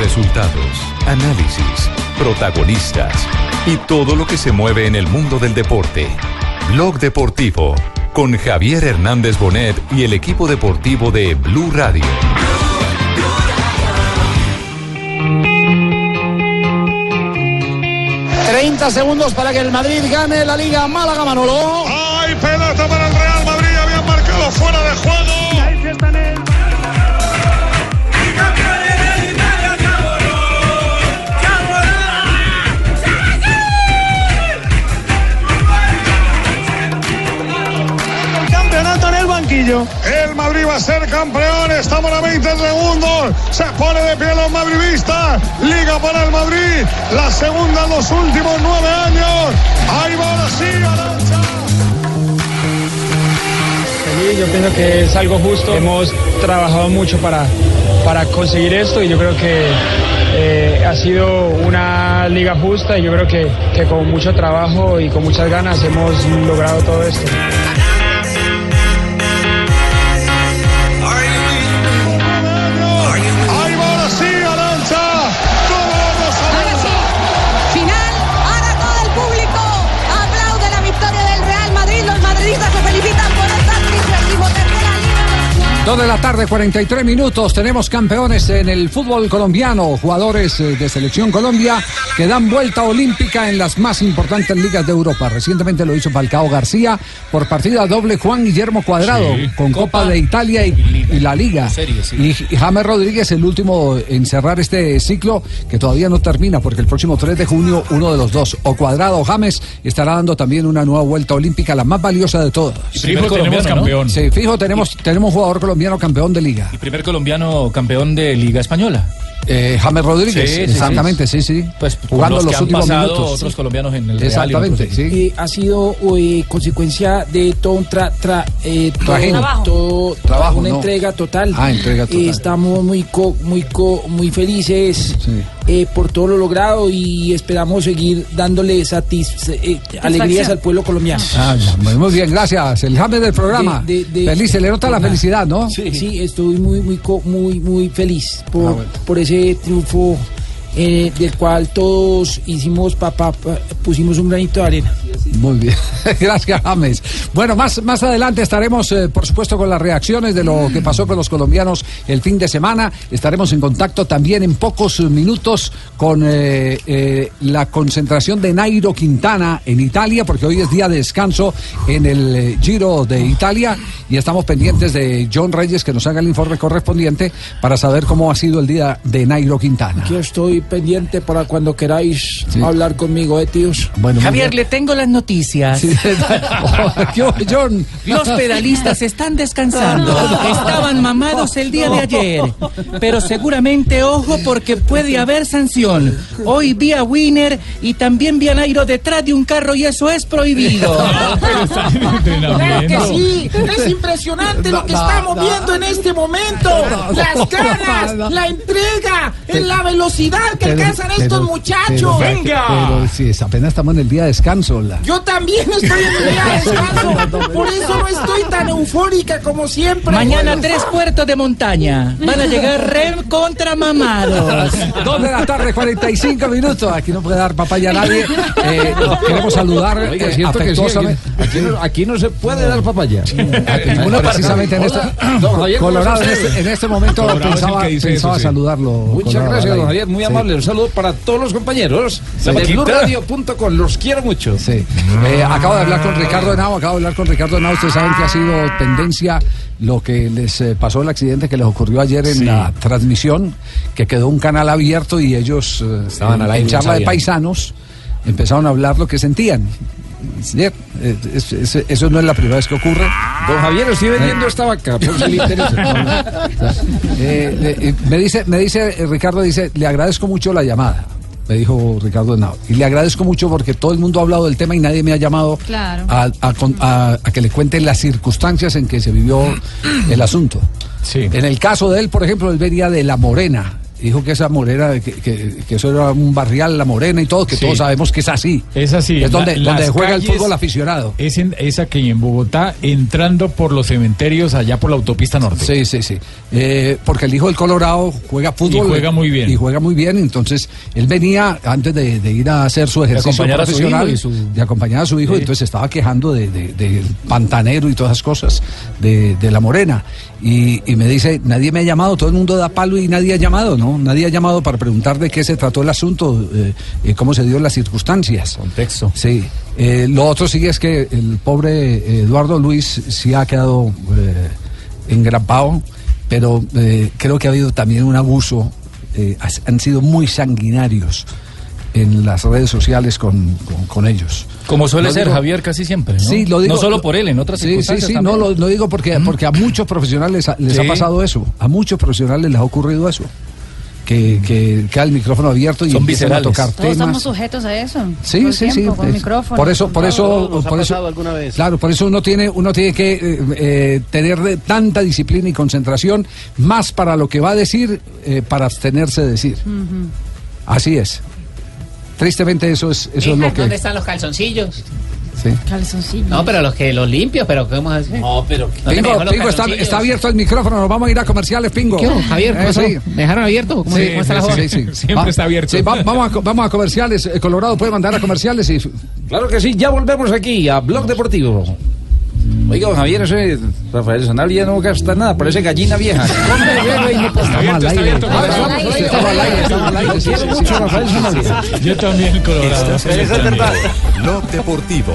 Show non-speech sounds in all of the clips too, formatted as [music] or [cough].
Resultados, análisis, protagonistas y todo lo que se mueve en el mundo del deporte. Blog Deportivo con Javier Hernández Bonet y el equipo deportivo de Blue Radio. 30 segundos para que el Madrid gane la Liga Málaga Manolo. ¡Ay, pelota para el Real Madrid! Habían marcado fuera de juego. El banquillo. El Madrid va a ser campeón. Estamos a 20 segundos. Se pone de pie los madridistas. Liga para el Madrid. La segunda en los últimos nueve años. Ahí va sí, Arancha. Yo pienso que es algo justo. Hemos trabajado mucho para, para conseguir esto y yo creo que eh, ha sido una liga justa y yo creo que, que con mucho trabajo y con muchas ganas hemos logrado todo esto. Dos de la tarde, 43 minutos. Tenemos campeones en el fútbol colombiano, jugadores eh, de Selección Colombia que dan vuelta olímpica en las más importantes ligas de Europa. Recientemente lo hizo Falcao García por partida doble Juan Guillermo Cuadrado Sí. con Copa, Copa de Italia y, y la Liga. Sí. Y, y James Rodríguez, el último en cerrar este ciclo que todavía no termina porque el próximo 3 de junio uno de los dos, o Cuadrado o James, estará dando también una nueva vuelta olímpica, la más valiosa de todas. Y Fijo, tenemos campeón. Sí, fijo, tenemos, tenemos un jugador colombiano campeón de liga. Y primer colombiano campeón de Liga Española. Eh, James Rodríguez, Sí, sí, exactamente, sí, sí. Pues jugando los, los, que han últimos pasado minutos. otros colombianos en el Real y Exactamente, otros sí. Eh, ha sido eh, consecuencia de todo un tra, tra- eh, todo, Trajín. todo- Trabajo, una no. entrega total. Ah, entrega total. Eh, estamos muy co- muy co- muy felices Sí. Eh, por todo lo logrado y esperamos seguir dándole eh, alegrías al pueblo colombiano. Ah, muy, bien, gracias. El James del programa. De- de- de- Feliz, se le nota la felicidad, ¿no? Sí. estoy muy muy muy muy feliz por, Ah, bueno. por ese triunfo eh, del cual todos hicimos papá pusimos un granito de arena. Muy bien, [laughs] gracias James. Bueno, más, más adelante estaremos, eh, por supuesto, con las reacciones de lo que pasó con los colombianos el fin de semana. Estaremos en contacto también en pocos minutos con eh, eh, la concentración de Nairo Quintana en Italia, porque hoy es día de descanso en el Giro de Italia y estamos pendientes de John Reyes que nos haga el informe correspondiente para saber cómo ha sido el día de Nairo Quintana. Aquí estoy pendiente para cuando queráis Sí. hablar conmigo, eh, tíos. Bueno, Javier, le tengo las noticias. Sí. [laughs] Oh, John. Los pedalistas están descansando. Estaban mamados el día de ayer. Pero seguramente, ojo, porque puede haber sanción. Hoy vi a Winner y también vi a Nairo detrás de un carro y eso es prohibido. [laughs] Claro que sí, es impresionante lo que estamos viendo en este momento. Las ganas, la entrega, en la velocidad que Pero- alcanzan estos muchachos. pero- Venga. Pero si es- apenas estamos en el día de descanso. la- Yo también estoy en mi día de [laughs] descanso. Por eso no estoy tan eufórica como siempre. Mañana tres puertos de montaña. Van a llegar re contra mamados. [laughs] Dos de la tarde, 45 minutos. Aquí no puede dar papaya a nadie. [laughs] Eh, queremos saludar Oiga, eh, que sí, aquí, afectuosamente. aquí no, aquí no se puede dar papaya. Bueno, precisamente en este, ¿cómo Colorado, en este, en este momento Colorado el pensaba, eso, sí. saludarlo. Muchas Colorado, gracias, don. Javier, muy Sí. Amable. Un saludo para todos los compañeros La de. BlueRadio.com. Los quiero mucho. Sí. Eh, acabo de hablar con Ricardo Henao, acabo de hablar con Ricardo Henao. Ustedes saben que ha sido tendencia lo que les eh, pasó el accidente que les ocurrió ayer en Sí. la transmisión, que quedó un canal abierto y ellos eh, Estaban en, aire, en charla de paisanos empezaron a hablar lo que sentían. Señor, eh, es- es- eso no es la primera vez que ocurre. Don Javier, estoy vendiendo esta vaca, por si le interesa. [laughs] Eh, eh, me dice, me dice eh, Ricardo, dice, le agradezco mucho la llamada. Me dijo Ricardo Henao. Y le agradezco mucho porque todo el mundo ha hablado del tema y nadie me ha llamado Claro. a, a con- a- a que le cuente las circunstancias en que se vivió el asunto. En el caso de él, por ejemplo, él venía de La Morena. Dijo que esa morena, que, que- que eso era un barrial, La Morena y todo, que Sí. todos sabemos que es así. Es así. Es donde, La- donde juega el fútbol aficionado. Es, en, es aquí en Bogotá, entrando por los cementerios allá por la autopista norte. Sí, sí, sí. Eh, porque el hijo del Colorado juega fútbol. Y juega muy bien. Y juega muy bien. Entonces, él venía, antes de, de ir a hacer su ejercicio acompañar a su profesional, hijo y su- de acompañar a su hijo, Sí. entonces estaba quejando de, de- del pantanero y todas esas cosas de, de la morena. Y, y me dice, nadie me ha llamado, todo el mundo da palo y nadie ha llamado, ¿no? Nadie ha llamado para preguntar de qué se trató el asunto, eh, eh, cómo se dio las circunstancias. Contexto. Sí. Eh, lo otro sí es que el pobre eh, Eduardo Luis sí ha quedado engrapado, pero creo que ha habido también un abuso. han sido muy sanguinarios en las redes sociales con, con- con ellos. Como suele Lo ser digo- Javier casi siempre, ¿no? Sí, lo digo. No solo por él, en otras Sí, sí, circunstancias sí, también. no, lo, lo digo porque, porque a muchos profesionales les ha pasado eso. A muchos profesionales les ha ocurrido eso. Que, que queda el micrófono abierto y Son empiezan a viscerales. tocar Todos estamos temas. sujetos a eso. todo Sí, el sí, sí. Con es- micrófono. por eso, por eso, por eso, pasado alguna vez. claro, por eso uno tiene, uno tiene que eh, eh, tener de tanta disciplina y concentración, más para lo que va a decir, eh, para abstenerse de decir. Así es. Tristemente eso es, eso es lo ¿Dónde que. están los calzoncillos? Sí. Calzoncillos. No, pero los que los limpios, pero ¿cómo así? No, pero Pingo, Pingo, está, está abierto el micrófono, nos vamos a ir a comerciales, Pingo. ¿Qué Javier? ¿Cómo Eh, pasó? sí. ¿Me dejaron abierto? ¿Cómo, Sí, cómo está la sí, joda? sí, sí. [laughs] Siempre Va- está abierto. sí, va- vamos, a, vamos a comerciales. Eh, Colorado puede mandar a comerciales y. Claro que sí, ya volvemos aquí a Blog Deportivo. Oiga, don Javier, ese Rafael Sanal ya no gasta nada, parece gallina vieja. [laughs] Sanabria. Yo también, Colorado. Blog Deportivo.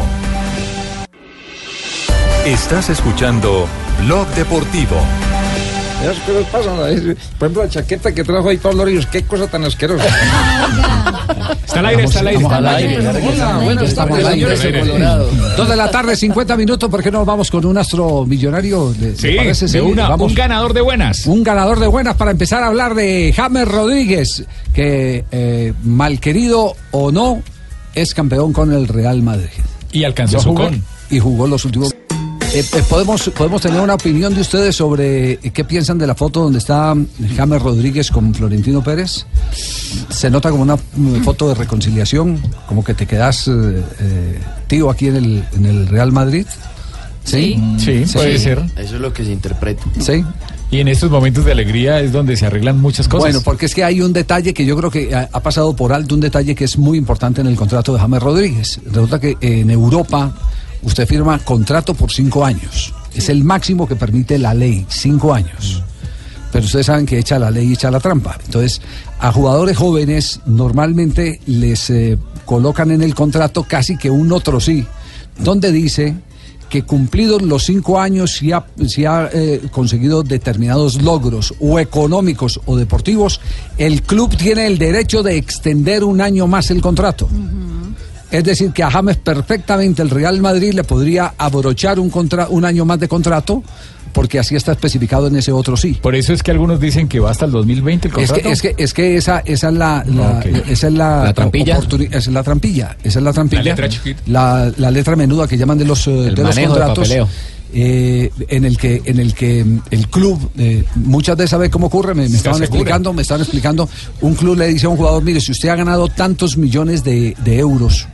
Estás escuchando Blog Deportivo. Esas cosas pasan. Por ejemplo, la chaqueta que trajo ahí Pablo Ríos, qué cosa tan asquerosa. [laughs] Está al aire, está al aire. Estamos Está al aire. Hola, buenas Estamos tardes, al aire. señores. Dos de la tarde, 50 minutos. ¿Por qué no vamos con un astro millonario? ¿Le- le Sí, parece? de una, vamos. un ganador de buenas. Un ganador de buenas para empezar a hablar de James Rodríguez, que eh, mal querido o no, es campeón con el Real Madrid. Y alcanzó ¿Lo su con. Y jugó los últimos. Eh, eh, ¿podemos, podemos tener una opinión de ustedes sobre eh, qué piensan de la foto donde está James Rodríguez con Florentino Pérez. Se nota como una mm, foto de reconciliación, como que te quedas eh, tío aquí en el, en el Real Madrid. Sí, Sí, puede ser. Eso es lo que se interpreta. Sí. Y en estos momentos de alegría es donde se arreglan muchas cosas. Bueno, porque es que hay un detalle que yo creo que ha, ha pasado por alto, un detalle que es muy importante en el contrato de James Rodríguez. Resulta que en Europa usted firma contrato por cinco años. Es el máximo que permite la ley, cinco años. Pero ustedes saben que echa la ley y echa la trampa. Entonces, a jugadores jóvenes normalmente les eh, colocan en el contrato casi que un otro sí, donde dice que cumplidos los cinco años si ha, si ha, eh, conseguido determinados logros o económicos o deportivos, el club tiene el derecho de extender un año más el contrato. Es decir, que a James perfectamente el Real Madrid le podría abrochar un, contra, un año más de contrato porque así está especificado en ese otro sí. Por eso es que algunos dicen que va hasta el 2020 el Es contrato. que, es que, es que esa, esa es la, esa es la, La trampilla. esa es la trampilla. Esa es la trampilla. La letra chiquita. La, la letra menuda que llaman de los, eh, El de los de contratos. eh, en el que en el que mm, el club eh, muchas veces sabe cómo ocurre me, estaban asegura. explicando me estaban explicando un club le dice a un jugador mire si usted ha ganado tantos millones de, de euros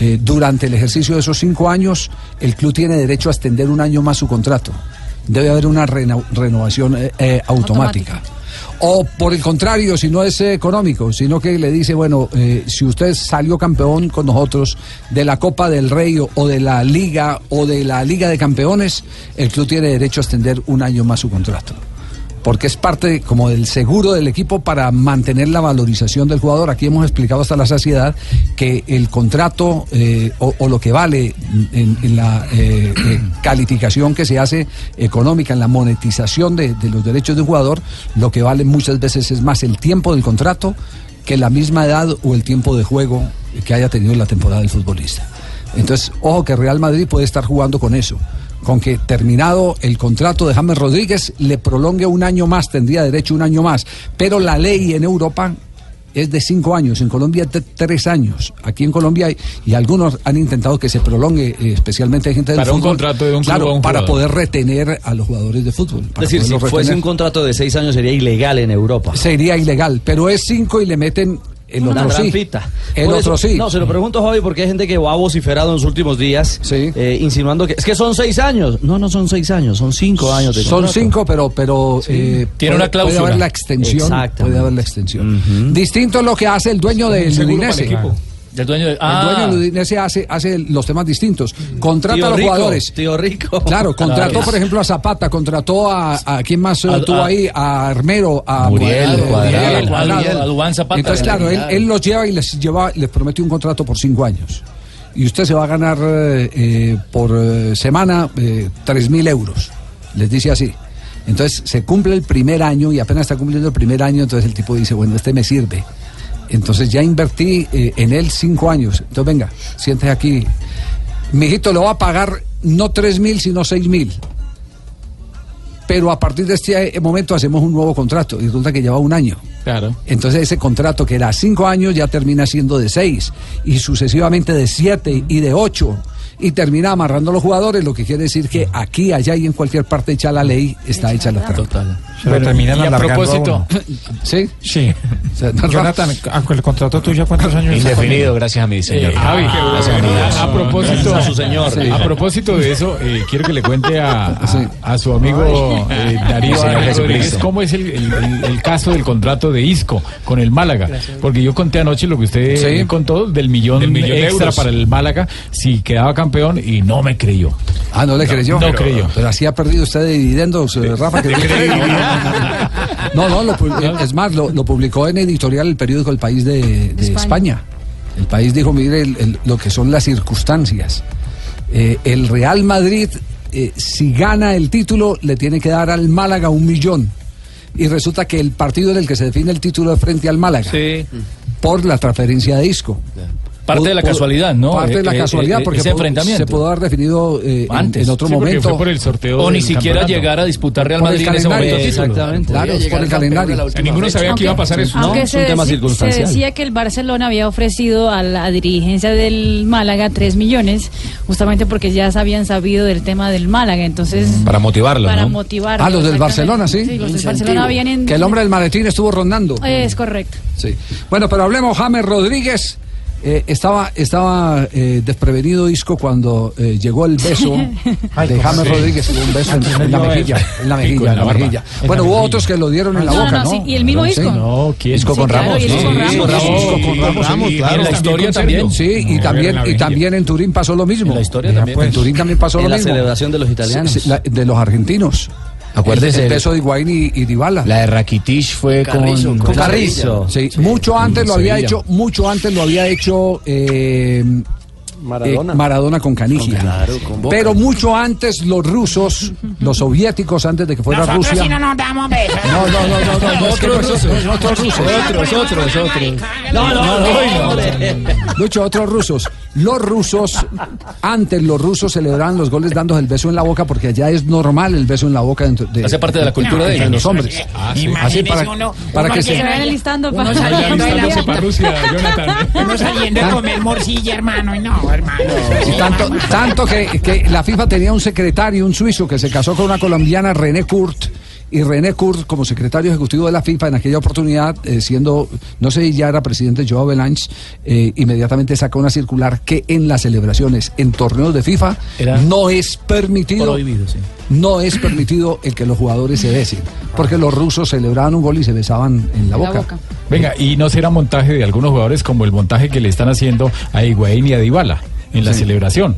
eh, durante el ejercicio de esos cinco años el club tiene derecho a extender un año más su contrato debe haber una reno- renovación eh, eh, automática. O por el contrario, si no es económico, sino que le dice, bueno, eh, si usted salió campeón con nosotros de la Copa del Rey o, o de la Liga o de la Liga de Campeones, el club tiene derecho a extender un año más su contrato. Porque es parte como del seguro del equipo para mantener la valorización del jugador. Aquí hemos explicado hasta la saciedad que el contrato eh, o, lo que vale en, la eh, eh, calificación que se hace económica, en la monetización de, de los derechos de un jugador, lo que vale muchas veces es más el tiempo del contrato que la misma edad o el tiempo de juego que haya tenido en la temporada del futbolista. Entonces, ojo que Real Madrid puede estar jugando con eso. Con que terminado el contrato de James Rodríguez, le prolongue un año más, tendría derecho un año más. Pero la ley en Europa es de cinco años, en Colombia de tres años. Aquí en Colombia hay- y algunos han intentado que se prolongue, eh, especialmente hay gente del Para un contrato de un club claro, a un para poder retener a los jugadores de fútbol. Es para decir, si fuese un contrato de seis años sería ilegal en Europa. sería ilegal, pero es cinco y le meten el Una otro sí. El Por otro eso- sí. No, se lo pregunto, Javi, porque hay gente que ha vociferado en los últimos días, eh, insinuando que es que son seis años. No, no son seis años, son cinco años de Son contrato. cinco, pero, pero eh, Tiene puede- una cláusula. Puede haber la extensión. Puede haber la extensión. Distinto es lo que hace el dueño del Seguro para el Udinese. Del dueño de- El Ah. dueño del Udinese hace, hace los temas distintos. Contrata Tío a los rico, jugadores. Tío rico. Claro, contrató Claro. por ejemplo a Zapata, contrató a, a quién más eh, A- tuvo a- ahí, a Armero, a Muriel, a- Duván Zapata. Entonces, claro, él, él los lleva y les lleva, les promete un contrato por cinco años. Y usted se va a ganar eh, eh, por eh, semana eh, tres mil euros. Les dice así. Entonces se cumple el primer año y apenas está cumpliendo el primer año, entonces el tipo dice, bueno, este me sirve. Entonces ya invertí eh, en él cinco años. Entonces venga, siéntese aquí. Mijito, le va a pagar no tres mil, sino seis mil. Pero a partir de este eh, momento hacemos un nuevo contrato y resulta que lleva un año. Claro. Entonces ese contrato que era cinco años ya termina siendo de seis y sucesivamente de siete y de ocho y termina amarrando a los jugadores, lo que quiere decir que aquí, allá y en cualquier parte hecha la ley, está hecha la trampa. Se lo terminan y a alargando propósito. [laughs] ¿Sí? Sí. Jonathan, ¿a- con el contrato tuyo cuántos años Indefinido, gracias a mi señor. Javi, gracias a propósito, Gracias a su señor. Sí. a propósito de eso, eh, quiero que le cuente a, a- a su amigo eh, Darío. Rodríguez cómo es el, el- el- el caso del contrato de Isco con el Málaga. Porque yo conté anoche lo que usted Sí. contó del millón, Del millón de extra euros. para el Málaga si quedaba campeón y no me creyó. Ah, no le creyó. no pero, creyó. Pero así ha perdido usted de dividendos, eh, Rafa. Que [laughs] no, no, lo es más, lo, lo publicó en editorial el periódico El País de, de España. España. El país dijo, mire, el- el- lo que son las circunstancias. Eh, el Real Madrid, eh, si gana el título, le tiene que dar al Málaga un millón. Y resulta que el partido en el que se define el título es frente al Málaga. Por la transferencia de Isco. Parte de la casualidad, ¿no? Parte de la Eh, eh, casualidad, eh, porque ese pudo- enfrentamiento. se pudo haber definido eh, en- Antes. en, otro Sí, momento. fue por el sorteo O ni siquiera campeonato. llegar a disputar Real Madrid en ese momento. Exactamente. Claro, es por el calendario. Ninguno sabía que iba a pasar eso. No, Aunque es se, un tema circunstancial. se decía que el Barcelona había ofrecido a la dirigencia del Málaga 3 millones, justamente porque ya habían sabido del tema del Málaga, entonces... Para motivarlo, Para ¿no? motivarlo. Ah, los del. Barcelona, sí. Sí, los del Barcelona habían... en- Que el hombre del maletín estuvo rondando. Es correcto. Sí. Bueno, pero hablemos, James Rodríguez. Eh, estaba estaba eh, desprevenido Isco cuando eh, llegó el beso [laughs] Ay, de ¿cómo James así? Rodríguez, un beso en, ¿A quién en la mejilla, en la mejilla, en en la la mejilla. En Bueno, la hubo mejilla. otros que lo dieron en la No, boca, no, ¿no? sí, y el mismo Sí. Isco. No, ¿quién? Isco Sí, con claro, Ramos. Isco con Ramos. Sí, sí. claro. En la historia también. Sí, y No, también, la y también en Turín pasó lo mismo. En la historia también. pues. En Turín también pasó En lo la mismo. celebración de los italianos. Sí, la- de los argentinos. Acuérdese, El, el beso de Higuaín y, y Dybala. la de Rakitic fue con, Con Carrizo. Sí, mucho antes lo había hecho, mucho antes lo había hecho eh, Maradona. eh, Maradona con Canigia. claro, con Boca. Pero mucho antes los rusos, los soviéticos, antes de que fuera Rusia. no nos damos besos. No, no, no, no, no, no, es que no, Otros no, no, otros rusos. Otros, otros, otros. No, no, no. Lucho, otros rusos. Los rusos, antes los rusos celebraban los goles dando el beso en la boca porque allá es normal el beso en la boca dentro de, Hace parte de la cultura de ellos. los hombres. Así Imagínese para, uno- para uno que que se... Se vayan alistando Uno para... saliendo de la Alistándose para Rusia, Jonathan. Uno saliendo a comer morcilla, hermano, y no, hermano. Tanto, tanto que, que la FIFA tenía un secretario, un suizo, que se casó con una colombiana, René Kurt. Y René Kurt, como secretario ejecutivo de la FIFA en aquella oportunidad, eh, siendo, no sé ya era presidente Joao Belange, eh, inmediatamente saca una circular que en las celebraciones, en torneos de FIFA, Era no es permitido, Prohibido, sí. no es permitido el que los jugadores se besen. Porque los rusos celebraban un gol y se besaban en la La boca. boca. Venga, y no será montaje de algunos jugadores como el montaje que le están haciendo a Higuaín y a Dybala en la celebración.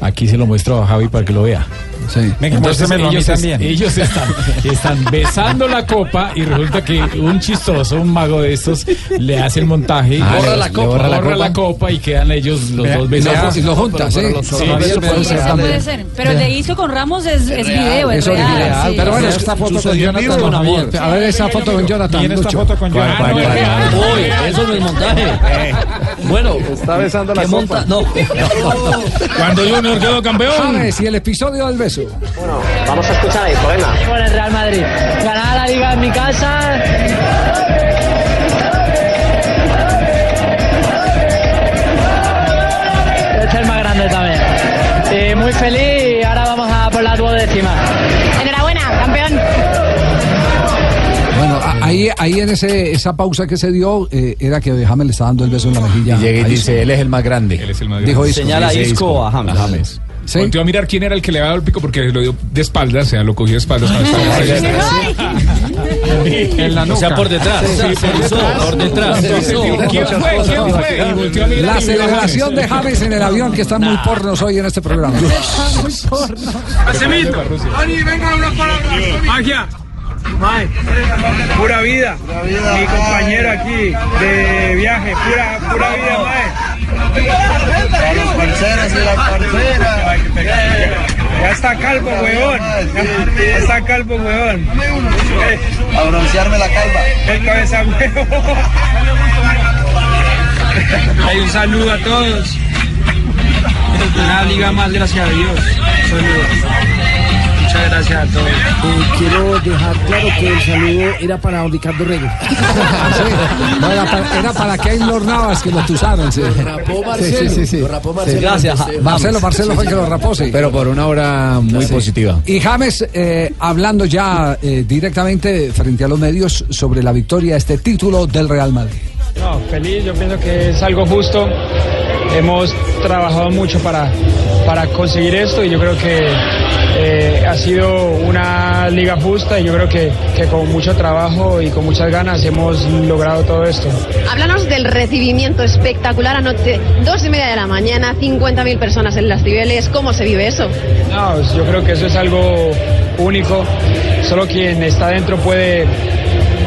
Aquí se lo muestro a Javi para que lo vea. Sí. Entonces muéstremelo a mí ellos, también. ellos están, [laughs] están besando la copa y resulta que un chistoso, un mago de estos, le hace el montaje y Ah, borra, la copa, borra la borra la copa. copa y quedan ellos los Vea, dos besados. y lo junta, sí. Sí, Eso puede ser puede ser. Pero el de Isco con Ramos es, es video, es Es real. sí. Pero bueno, esta foto con Jonathan. don Javier. A ver esa foto con Jonathan. Miren esta foto con Jonathan. Uy, eso no es montaje. Bueno, está besando la ¿qué monta? No. [laughs] Cuando Junior quedó campeón. Y el episodio del beso. Vamos a escuchar ahí, poema. Con el Real Madrid. Ganar la liga en mi casa. Es el más grande también. Y muy feliz y ahora vamos a por la duodécima. Enhorabuena, campeón. Bueno, a- ahí, ahí en ese, esa pausa que se dio, eh, era que James le está dando el beso en la mejilla. Y llega y a dice, él es el más grande. Él es el más Dijo grande. Isco. Señala Isco a James. ¿Sí? Volteó a mirar quién era el que le había dado el pico porque lo dio de espaldas, o sea, lo cogió de espaldas. [laughs] [laughs] En la O sea, nuca. por detrás. Sí, se por detrás. por detrás. ¿Quién fue? ¿Quién fue? Y volteó a mirar La celebración de James en el avión, que están muy pornos hoy en este programa. [laughs] Casemito. Ani, venga unas palabras. Magia. Mae, pura vida. Mi compañero aquí de viaje, pura, pura vida, mae. A los parceros y las parceras. Ya está calvo, weón. Ya está calvo, weón. A broncearme la calva. El cabeza huevo. Hay un saludo a todos. Una liga más, gracias a Dios. Saludos. Muchas gracias a todos. quiero dejar claro que el saludo era para don Ricardo Rego. [laughs] No, era, para, era para Keylor Navas que lo tusaron. Sí. rapó Sí, sí, sí, sí. Lo rapó Sí. Marcelo. Gracias. Marcelo, Marcelo fue el que lo rapó, sí. Pero por una hora muy Sí. positiva. Y James, eh, hablando ya eh, directamente frente a los medios sobre la victoria, este título del Real Madrid. No, feliz, yo pienso que es algo justo. Hemos trabajado mucho para, para conseguir esto y yo creo que eh, ha sido una liga justa y yo creo que, que con mucho trabajo y con muchas ganas hemos logrado todo esto. Háblanos del recibimiento espectacular anoche, dos y media de la mañana, 50.000 personas en las Cibeles. ¿Cómo se vive eso? No, yo creo que eso es algo único. Solo quien está dentro puede,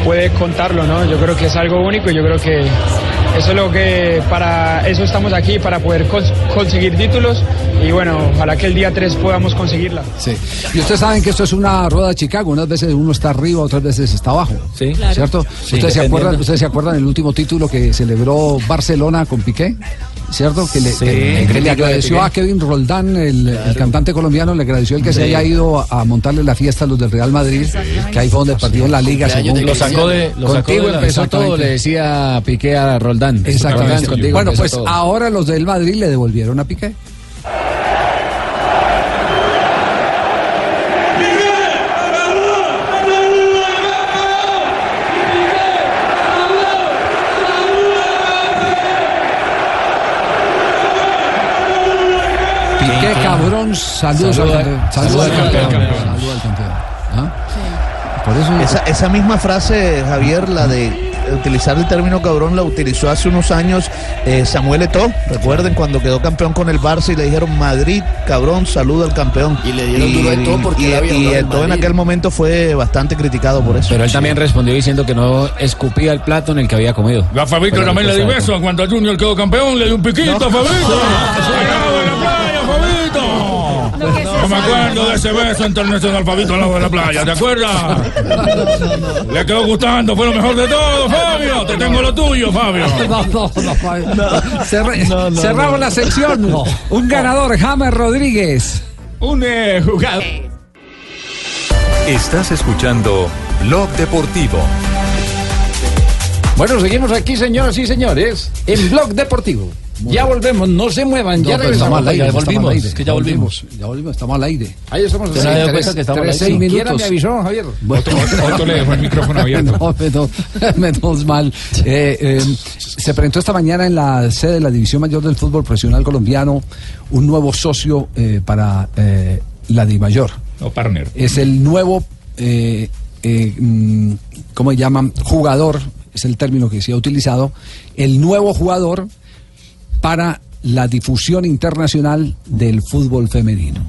puede contarlo, ¿no? Yo creo que es algo único y yo creo que eso es lo que para eso estamos aquí para poder cons- conseguir títulos y bueno, ojalá que el día 3 podamos conseguirla. Sí. Y ustedes saben que esto es una rueda de Chicago. Unas veces uno está arriba, otras veces está abajo. Sí. ¿Cierto? Sí, ¿Ustedes, se acuerdan, ¿Ustedes se acuerdan del último título que celebró Barcelona con Piqué? ¿Cierto? Que le, Sí, que- que le crítico de agradeció a Kevin Roldán, el, el cantante colombiano, le agradeció el que se haya ido a, montarle la fiesta a los del Real Madrid, que ahí fue donde partió en la liga. según Lo sacó de, lo sacó Contigo de empezó todo, le decía Piqué a Roldán. Exactamente. Roldán, contigo bueno, pues todo. ahora los del Madrid le devolvieron a. Piqué, saludos Saluda- al campeón. Saludos saluda al campeón. al. ¿Ah? Por eso Esa, esa misma frase, Javier, la de utilizar el término cabrón, la utilizó hace unos años eh, Samuel Eto'o. Recuerden cuando quedó campeón con el Barça y le dijeron Madrid, cabrón, saluda al campeón. Y le dieron duro a Eto'o porque y, él había y jugado en Eto'o en Madrid. aquel momento fue bastante criticado por eso. Pero él también respondió diciendo que no escupía el plato en el que había comido. A Fabito también le beso cuando Junior quedó campeón, le di un piquito a Fabito. Al lado de la playa, Fabito. No me acuerdo de ese beso internacional Fabito al lado de la playa, ¿te acuerdas? Le quedó gustando, fue lo mejor de todo, Fabio. Te tengo lo tuyo, Fabio. [laughs] No, no, no, Fabio. Cerra- cerramos la sección. Un ganador, James Rodríguez. Un eh, jugador. Estás escuchando Blog Deportivo. Bueno, seguimos aquí, señoras y señores, en Blog Deportivo. Ya volvemos, no se muevan, ya No, regresamos. estamos al aire, Ya volvimos, al aire. que ya volvimos. Ya volvimos, estamos al aire. Ahí estamos. ¿Usted no se dio cuenta que estamos al tres, aire? seis minutos. me avisó, Javier. Bueno, Otto [laughs] le dejó el micrófono abierto. No, menos, [laughs] menos mal. Eh, eh, se presentó esta mañana en la sede de la División Mayor del Fútbol Profesional Colombiano un nuevo socio eh, para la DIMAYOR. O partner. Es el nuevo, eh, mm, ¿cómo se llaman? Jugador, es el término que se ha utilizado, el nuevo jugador para la difusión internacional del fútbol femenino.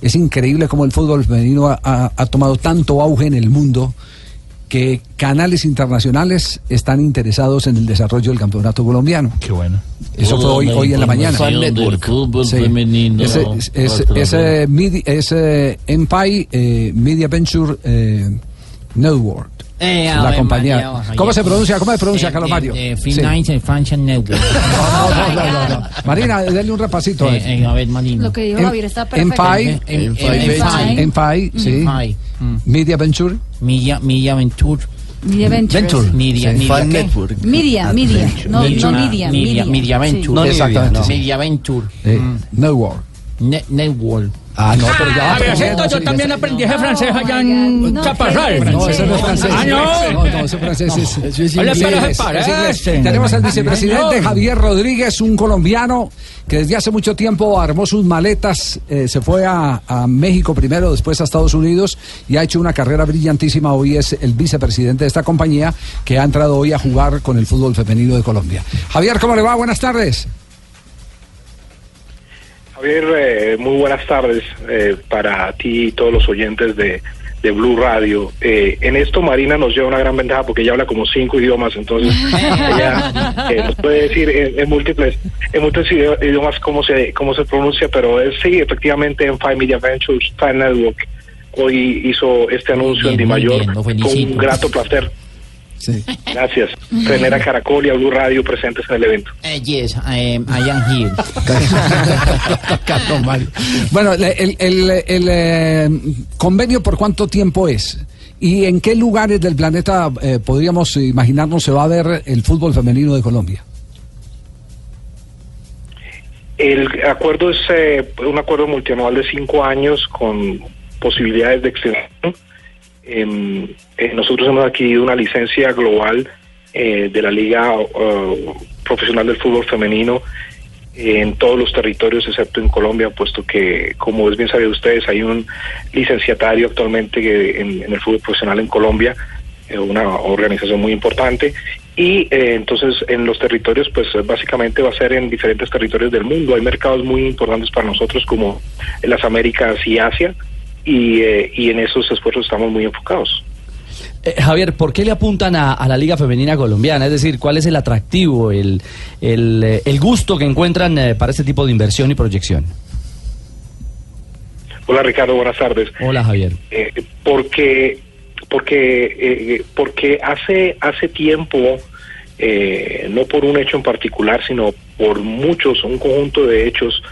Es increíble cómo el fútbol femenino ha, ha- ha tomado tanto auge en el mundo que canales internacionales están interesados en el desarrollo del campeonato colombiano. Qué bueno. Eso fue hoy, hoy en la mañana. del fútbol Sí. femenino. Ese, es, es, midi- es, Empire eh, Media Venture eh, Network. Eh, la Ave compañía. María, ojalá. ¿Cómo se pronuncia? ¿Cómo se pronuncia, Eh, Carlos eh, Mario? eh, Sí. Network. [laughs] No, no, no, no, no. Marina, dale un repasito. Eh, eh, a ver, Marina. Lo que dijo Javier está perfecto. Empire. Empire, sí. Empire. Mm. Media Venture. Media, Media Venture. Media Ventures. Venture. Media, Sí. Media. Network. Media, media. No, Venture. no media. Media, Media Venture. No Exactamente, Media, Venture. Mm. Network. Ne- Network. Ah, no, pero ya. Ah, pero ya- yo también aprendí ese francés allá en Chaparral. No, eso no es francés. Ah, no. No, no, eso es francés. es- Eso es inglés. Tenemos al vicepresidente. Javier Rodríguez, un colombiano que desde hace mucho tiempo armó sus maletas, eh, se fue a, a México primero, después a Estados Unidos y ha hecho una carrera brillantísima. Hoy es el vicepresidente de esta compañía que ha entrado hoy a jugar con el fútbol femenino de Colombia. Javier, ¿cómo le va? Buenas tardes. Javier, eh, muy buenas tardes eh, para ti y todos los oyentes de, de Blue Radio. Eh, en esto Marina nos lleva una gran ventaja porque ella habla como cinco idiomas, entonces [laughs] ella eh, nos puede decir en, en múltiples en múltiples idi- idiomas cómo se cómo se pronuncia, pero es sí, efectivamente en Five Media Ventures, Fan Network, hoy hizo este anuncio en Di Mayor, con un grato placer. Gracias. Tener a Caracol y a Blue Radio presentes en el evento. Eh, yes, I am, I am here. Bueno, el, el- el- el, eh, convenio por cuánto tiempo es y en qué lugares del planeta eh, podríamos imaginarnos se va a ver el fútbol femenino de Colombia. El acuerdo es eh, un acuerdo multianual de cinco años con posibilidades de extensión. Em, eh, nosotros hemos adquirido una licencia global eh, de la Liga eh, Profesional del Fútbol Femenino en todos los territorios excepto en Colombia, puesto que, como es bien sabido ustedes, hay un licenciatario actualmente en, el fútbol profesional en Colombia, eh, una organización muy importante, y eh, entonces en los territorios, pues eh, básicamente va a ser en diferentes territorios del mundo. Hay mercados muy importantes para nosotros como las Américas y Asia, y, eh, y en esos esfuerzos estamos muy enfocados. Eh, Javier, ¿por qué le apuntan a, a la Liga Femenina Colombiana? Es decir, ¿cuál es el atractivo, el, el, eh, el gusto que encuentran eh, para este tipo de inversión y proyección? Hola Ricardo, buenas tardes. Hola Javier. Eh, porque porque porque hace hace tiempo eh, no por un hecho en particular sino por muchos un conjunto de hechos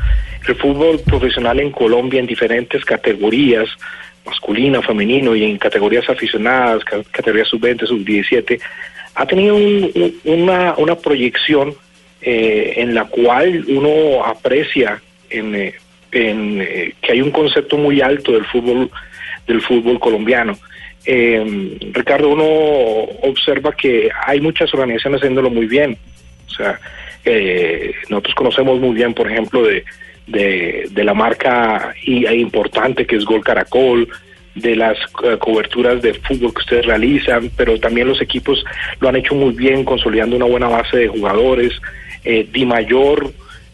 el fútbol profesional en Colombia en diferentes categorías masculino femenino y en categorías aficionadas ca- categorías sub 20 sub 17 ha tenido un- un- una una proyección eh, en la cual uno aprecia en, eh, en, eh, que hay un concepto muy alto del fútbol del fútbol colombiano. Eh, Ricardo, uno observa que hay muchas organizaciones haciéndolo muy bien. O sea, nosotros conocemos muy bien, por ejemplo, de, de, la marca importante que es Gol Caracol, de las eh, coberturas de fútbol que ustedes realizan, pero también los equipos lo han hecho muy bien, consolidando una buena base de jugadores. Eh, Di Mayor,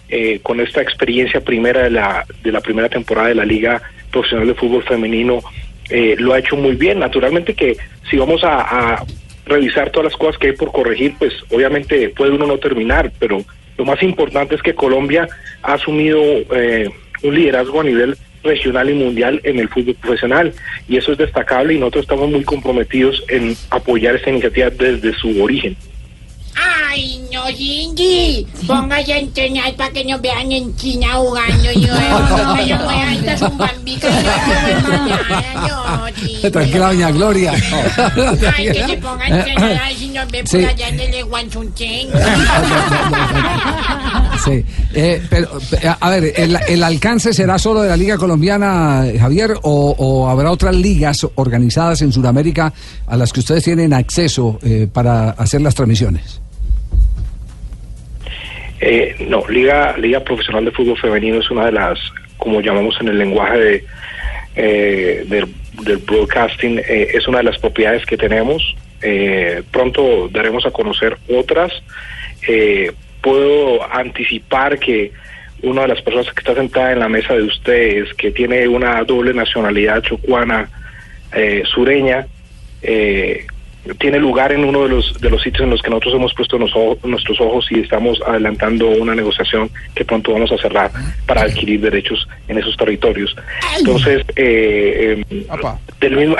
eh, con esta experiencia primera de la, de la primera temporada de la Liga Profesional de Fútbol Femenino, eh, lo ha hecho muy bien. Naturalmente que si vamos a revisar todas las cosas que hay por corregir, pues obviamente puede uno no terminar, pero lo más importante es que Colombia ha asumido eh, un liderazgo a nivel regional y mundial en el fútbol profesional y eso es destacable y nosotros estamos muy comprometidos en apoyar esta iniciativa desde su origen. Ay, no, Cindy. Póngase a entrenar para que nos vean en China jugando. Yo, yo, yo voy a [laughs] estar un bambica. Tranquila, doña Gloria. [laughs] Ay, que se ponga a entrenar a ver si nos ve por allá en el Guanchunchen. [laughs] Sí, eh, pero eh, a ver, el, el alcance será solo de la Liga Colombiana, Javier, o, o habrá otras ligas organizadas en Sudamérica a las que ustedes tienen acceso eh, para hacer las transmisiones. Eh, no, Liga, Liga Profesional de Fútbol Femenino es una de las, como llamamos en el lenguaje de, eh, del, broadcasting, eh, es una de las propiedades que tenemos. Eh, pronto daremos a conocer otras. Puedo anticipar que una de las personas que está sentada en la mesa de ustedes, que tiene una doble nacionalidad chocuana, sureña, tiene lugar en uno de los de los sitios en los que nosotros hemos puesto nos- nuestros ojos y estamos adelantando una negociación que pronto vamos a cerrar para adquirir derechos en esos territorios. Entonces, eh, eh, del mismo,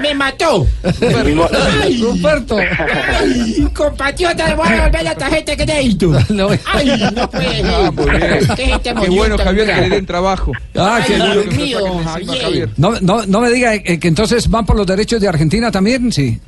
Me mató. del mismo- Ay, Ruperto. Ay, compatriota, le voy a devolver la tarjeta de crédito. [laughs] Ay, no puede. Ah, muy bien. ¿Qué Qué bueno, Javier, que le den trabajo. Ah, Ay, qué Dios mío, Javier. No, no, no me diga eh, que entonces van por los derechos de Argentina también, sí.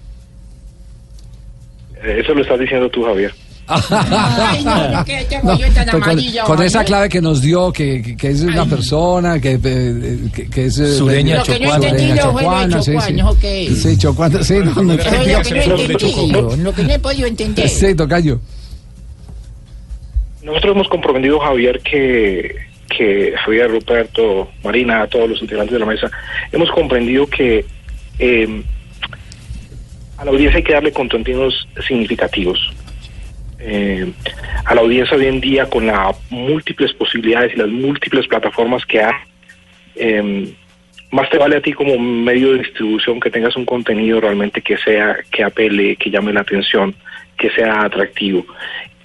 Eso lo estás diciendo tú, Javier. Ay, no, no, que tengo No, tan con, amarillo. con esa clave que nos dio, que, que- que es una persona, que, eh, que, que es... eh, Sureña de chocuana, sí, sí. chocuanos, ¿o qué? Sí, chocuana, sí, no, no lo que no lo que no he podido entender. Sí, tocayo. Nosotros hemos comprendido, Javier, que, que Javier, Ruperto, Marina, todos los integrantes de la mesa, hemos comprendido que eh, a la audiencia hay que darle contenidos significativos. Eh, a la audiencia hoy en día, con las múltiples posibilidades y las múltiples plataformas que hay, eh, más te vale a ti como medio de distribución que tengas un contenido realmente que sea, que apele, que llame la atención, que sea atractivo.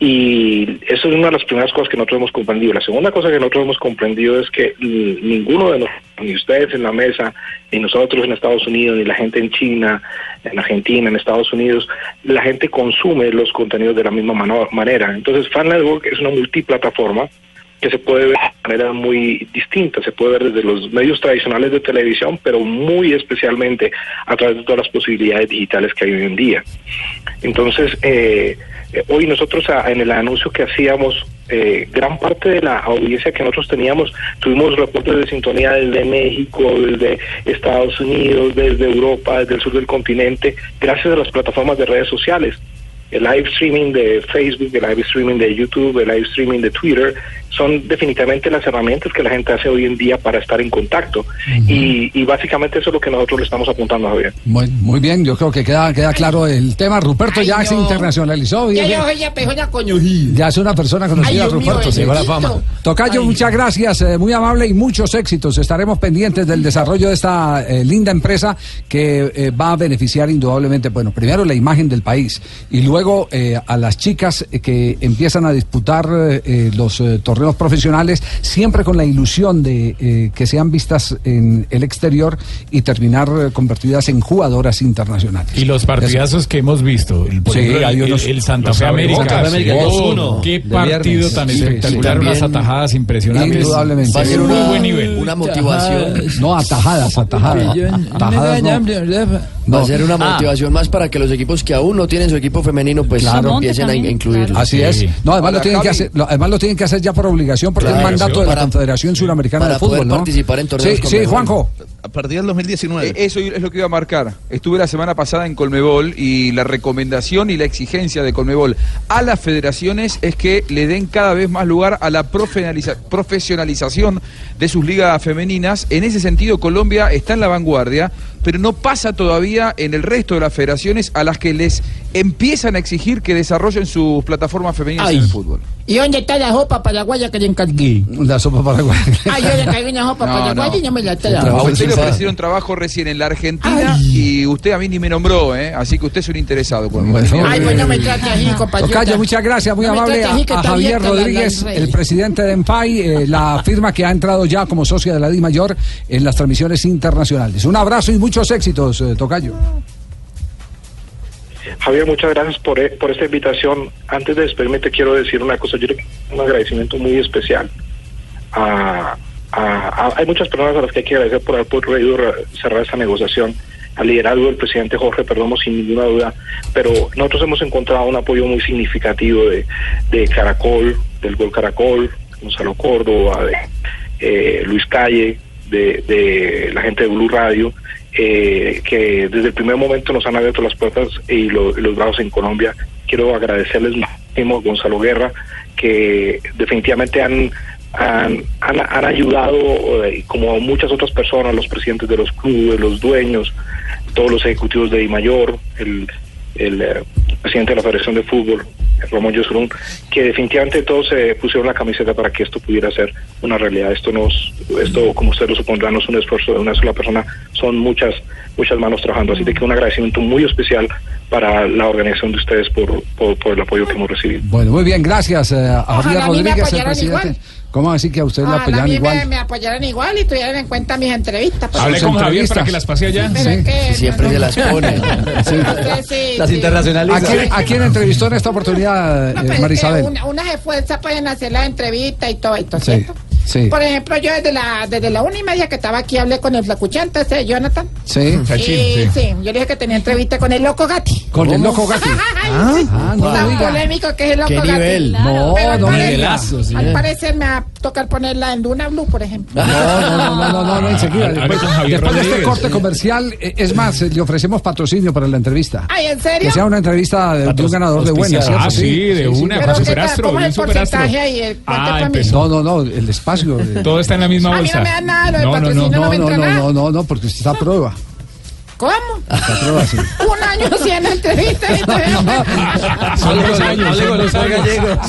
Y eso es una de las primeras cosas que nosotros hemos comprendido. La segunda cosa que nosotros hemos comprendido es que ninguno de nosotros, ni ustedes en la mesa, ni nosotros en Estados Unidos, ni la gente en China, en Argentina, en Estados Unidos, la gente consume los contenidos de la misma manera. Entonces, Fan Network es una multiplataforma que se puede ver de manera muy distinta, se puede ver desde los medios tradicionales de televisión, pero muy especialmente a través de todas las posibilidades digitales que hay hoy en día. Entonces, eh, eh, hoy nosotros en el anuncio que hacíamos, eh, gran parte de la audiencia que nosotros teníamos, tuvimos reportes de sintonía desde México, desde Estados Unidos, desde Europa, desde el sur del continente, gracias a las plataformas de redes sociales el live streaming de Facebook, el live streaming de YouTube, el live streaming de Twitter, son definitivamente las herramientas que la gente hace hoy en día para estar en contacto. y, y básicamente eso es lo que nosotros le estamos apuntando a Javier. Muy, muy bien, yo creo que queda, queda claro el tema. Ruperto ya se internacionalizó. Ya es una persona Ay, conocida, Dios mío, Ruperto. Llegó la fama. Tocayo, muchas gracias, eh, muy amable y muchos éxitos. Estaremos pendientes del desarrollo de esta eh, linda empresa que eh, va a beneficiar indudablemente, bueno, primero la imagen del país y luego eh, a las chicas que empiezan a disputar los eh, torneos profesionales, siempre con la ilusión de eh, que sean vistas en el exterior y terminar eh, convertidas en jugadoras internacionales. Y los partidazos que hemos visto, el, por Sí, ejemplo, hay el- unos- el, Santa Fe. América, Santa Fe América, oh, 2-1 qué partido viernes. tan Sí, sí, espectacular, también. unas atajadas impresionantes. Indudablemente. Va a ser muy buen nivel. una motivación. No, atajadas, atajadas. Atajadas no. Va a ser una Ah. motivación más para que los equipos que aún no tienen su equipo femenino, pues Claro. empiecen a in- incluirlo. Así es. No, además lo, tienen que hacer, lo- además lo tienen que hacer ya por obligación porque Claro, es mandato de la para- Confederación Suramericana para de Fútbol, poder ¿no? participar en torneos Sí, mejor. Juanjo. A partir del 2019. Eh, Eso es lo que iba a marcar. Estuve la semana pasada en Colmebol y la recomendación y la exigencia de Colmebol a las federaciones es que le den cada vez más lugar a la profesionaliza- profesionalización de sus ligas femeninas. En ese sentido, Colombia está en la vanguardia, pero no pasa todavía en el resto de las federaciones a las que les empiezan a exigir que desarrollen sus plataformas femeninas Ay. en el fútbol. ¿Y dónde está la sopa paraguaya que le encargué? La sopa paraguaya. Ay, yo le encargué una sopa No, paraguaya no. y no me la A trajo. usted le ofrecieron trabajo recién en la Argentina y usted a mí ni me nombró, ¿eh? así que usted es un interesado conmigo. Ay, pues no me trate así, compatriota. Tocayo, muchas gracias, muy No amable a, a Javier abierta la- la Rodríguez, el presidente de EMPAI, eh, la firma que ha entrado ya como socia de la Di Mayor en las transmisiones internacionales. Un abrazo y muchos éxitos, eh, Tocayo. Javier, muchas gracias por, e- por esta invitación. Antes de despedirme te quiero decir una cosa. Yo le un agradecimiento muy especial. a- a- hay muchas personas a las que hay que agradecer por haber podido cerrar esta negociación. Al liderazgo del presidente Jorge Perdomo, sin ninguna duda. Pero nosotros hemos encontrado un apoyo muy significativo de, de Caracol, del Gol Caracol, Gonzalo Córdoba, de eh, Luis Calle, de la gente de Blue Radio, eh, que desde el primer momento nos han abierto las puertas y, lo- y los brazos en Colombia. Quiero agradecerles muchísimo, Gonzalo Guerra, que definitivamente han, han, han- ayudado, eh, como muchas otras personas, los presidentes de los clubes, los dueños, todos los ejecutivos de Di Mayor, el, el eh, presidente de la Federación de Fútbol, Ramón Yosgrun, que definitivamente todos se pusieron la camiseta para que esto pudiera ser una realidad. Esto nos, esto como ustedes lo supondrán, no es un esfuerzo de una sola persona, son muchas, muchas manos trabajando. Así que un agradecimiento muy especial para la organización de ustedes por, por, por el apoyo que hemos recibido. Bueno, muy bien, gracias eh, a Javier Rodríguez, el presidente. igual. ¿Cómo así que a usted le Ojalá a apoyaron mí igual? me, me apoyaran igual y tuvieran en cuenta mis entrevistas. pues. Hablé con Javier para que las pase allá. Pero es que Siempre no- se las pone. [laughs] Sí, Las sí. internacionaliza. ¿A quién, a quién entrevistó en esta oportunidad, No, eh, pues, es que Marisabel? una, unas esfuerzas pueden hacer la entrevista y todo esto, Sí, ¿cierto? Sí, Por ejemplo, yo desde la desde la una y media que estaba aquí hablé con el flacuchante ese Jonathan. sí. y, sí. yo le dije que tenía entrevista con el loco Gatti. Con el loco [laughs] sí. Ah, no Tan lo diga. polémico que es el loco ¿Qué Gatti. nivel? No, Pero al no me parecer- diga. Nivelazo, sí. Al parecer me va a tocar ponerla en Duna Blue, por ejemplo. No, no, no, no, no, no, no, enseguida. Después, después de este corte comercial, eh, es más, eh, le ofrecemos patrocinio para la entrevista. Ay, ¿en serio? Que sea una entrevista de, de un ganador de buena, ¿cierto? Ah, sí, de una, con superastro, ¿Cómo de es un el superastro. Ah. No, no, no, el espacio. de- Todo está en la misma A mí bolsa. no me dan nada, lo del No, no, patrocinio no. no, No, me no, entra no, no, no, no, porque usted está a prueba. ¿Cómo? [laughs] Un año y todavía [laughs] Son dos años,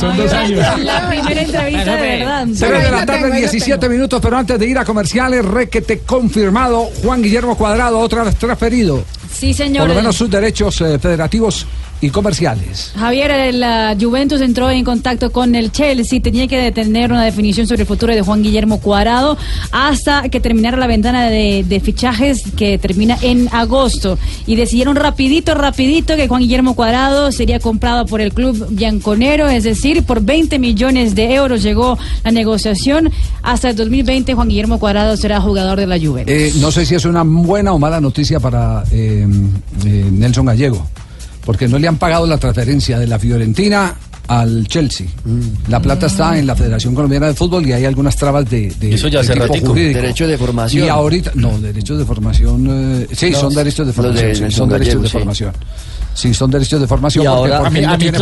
son dos años. La primera entrevista de verdad. Tres de Ahí la tarde, tengo, ahí lo 17 tengo. minutos, pero antes de ir a comerciales, requete confirmado, Juan Guillermo Cuadrado, otra vez transferido. Sí, señor. Por lo menos sus derechos eh, federativos y comerciales. Javier, la Juventus entró en contacto con el Chelsea, tenía que detener una definición sobre el futuro de Juan Guillermo Cuadrado hasta que terminara la ventana de, de fichajes que termina en agosto. Y decidieron rapidito, rapidito que Juan Guillermo Cuadrado sería comprado por el club bianconero, es decir, por 20 millones de euros llegó la negociación. Hasta el 2020 Juan Guillermo Cuadrado será jugador de la Juventus. Eh, no sé si es una buena o mala noticia para eh, eh, Nelson Gallego, porque no le han pagado la transferencia de la Fiorentina al Chelsea. La plata está en la Federación Colombiana de Fútbol y hay algunas trabas de, de- Eso ya de tipo. Derecho de formación. Y ahorita, no, derechos de formación, eh, sí, No, son derechos de los formación, de sí, Nelson son derechos Gallego, de sí. formación. Sí, son derechos de formación. Y porque- ahora- porque A mí, él no a mí me en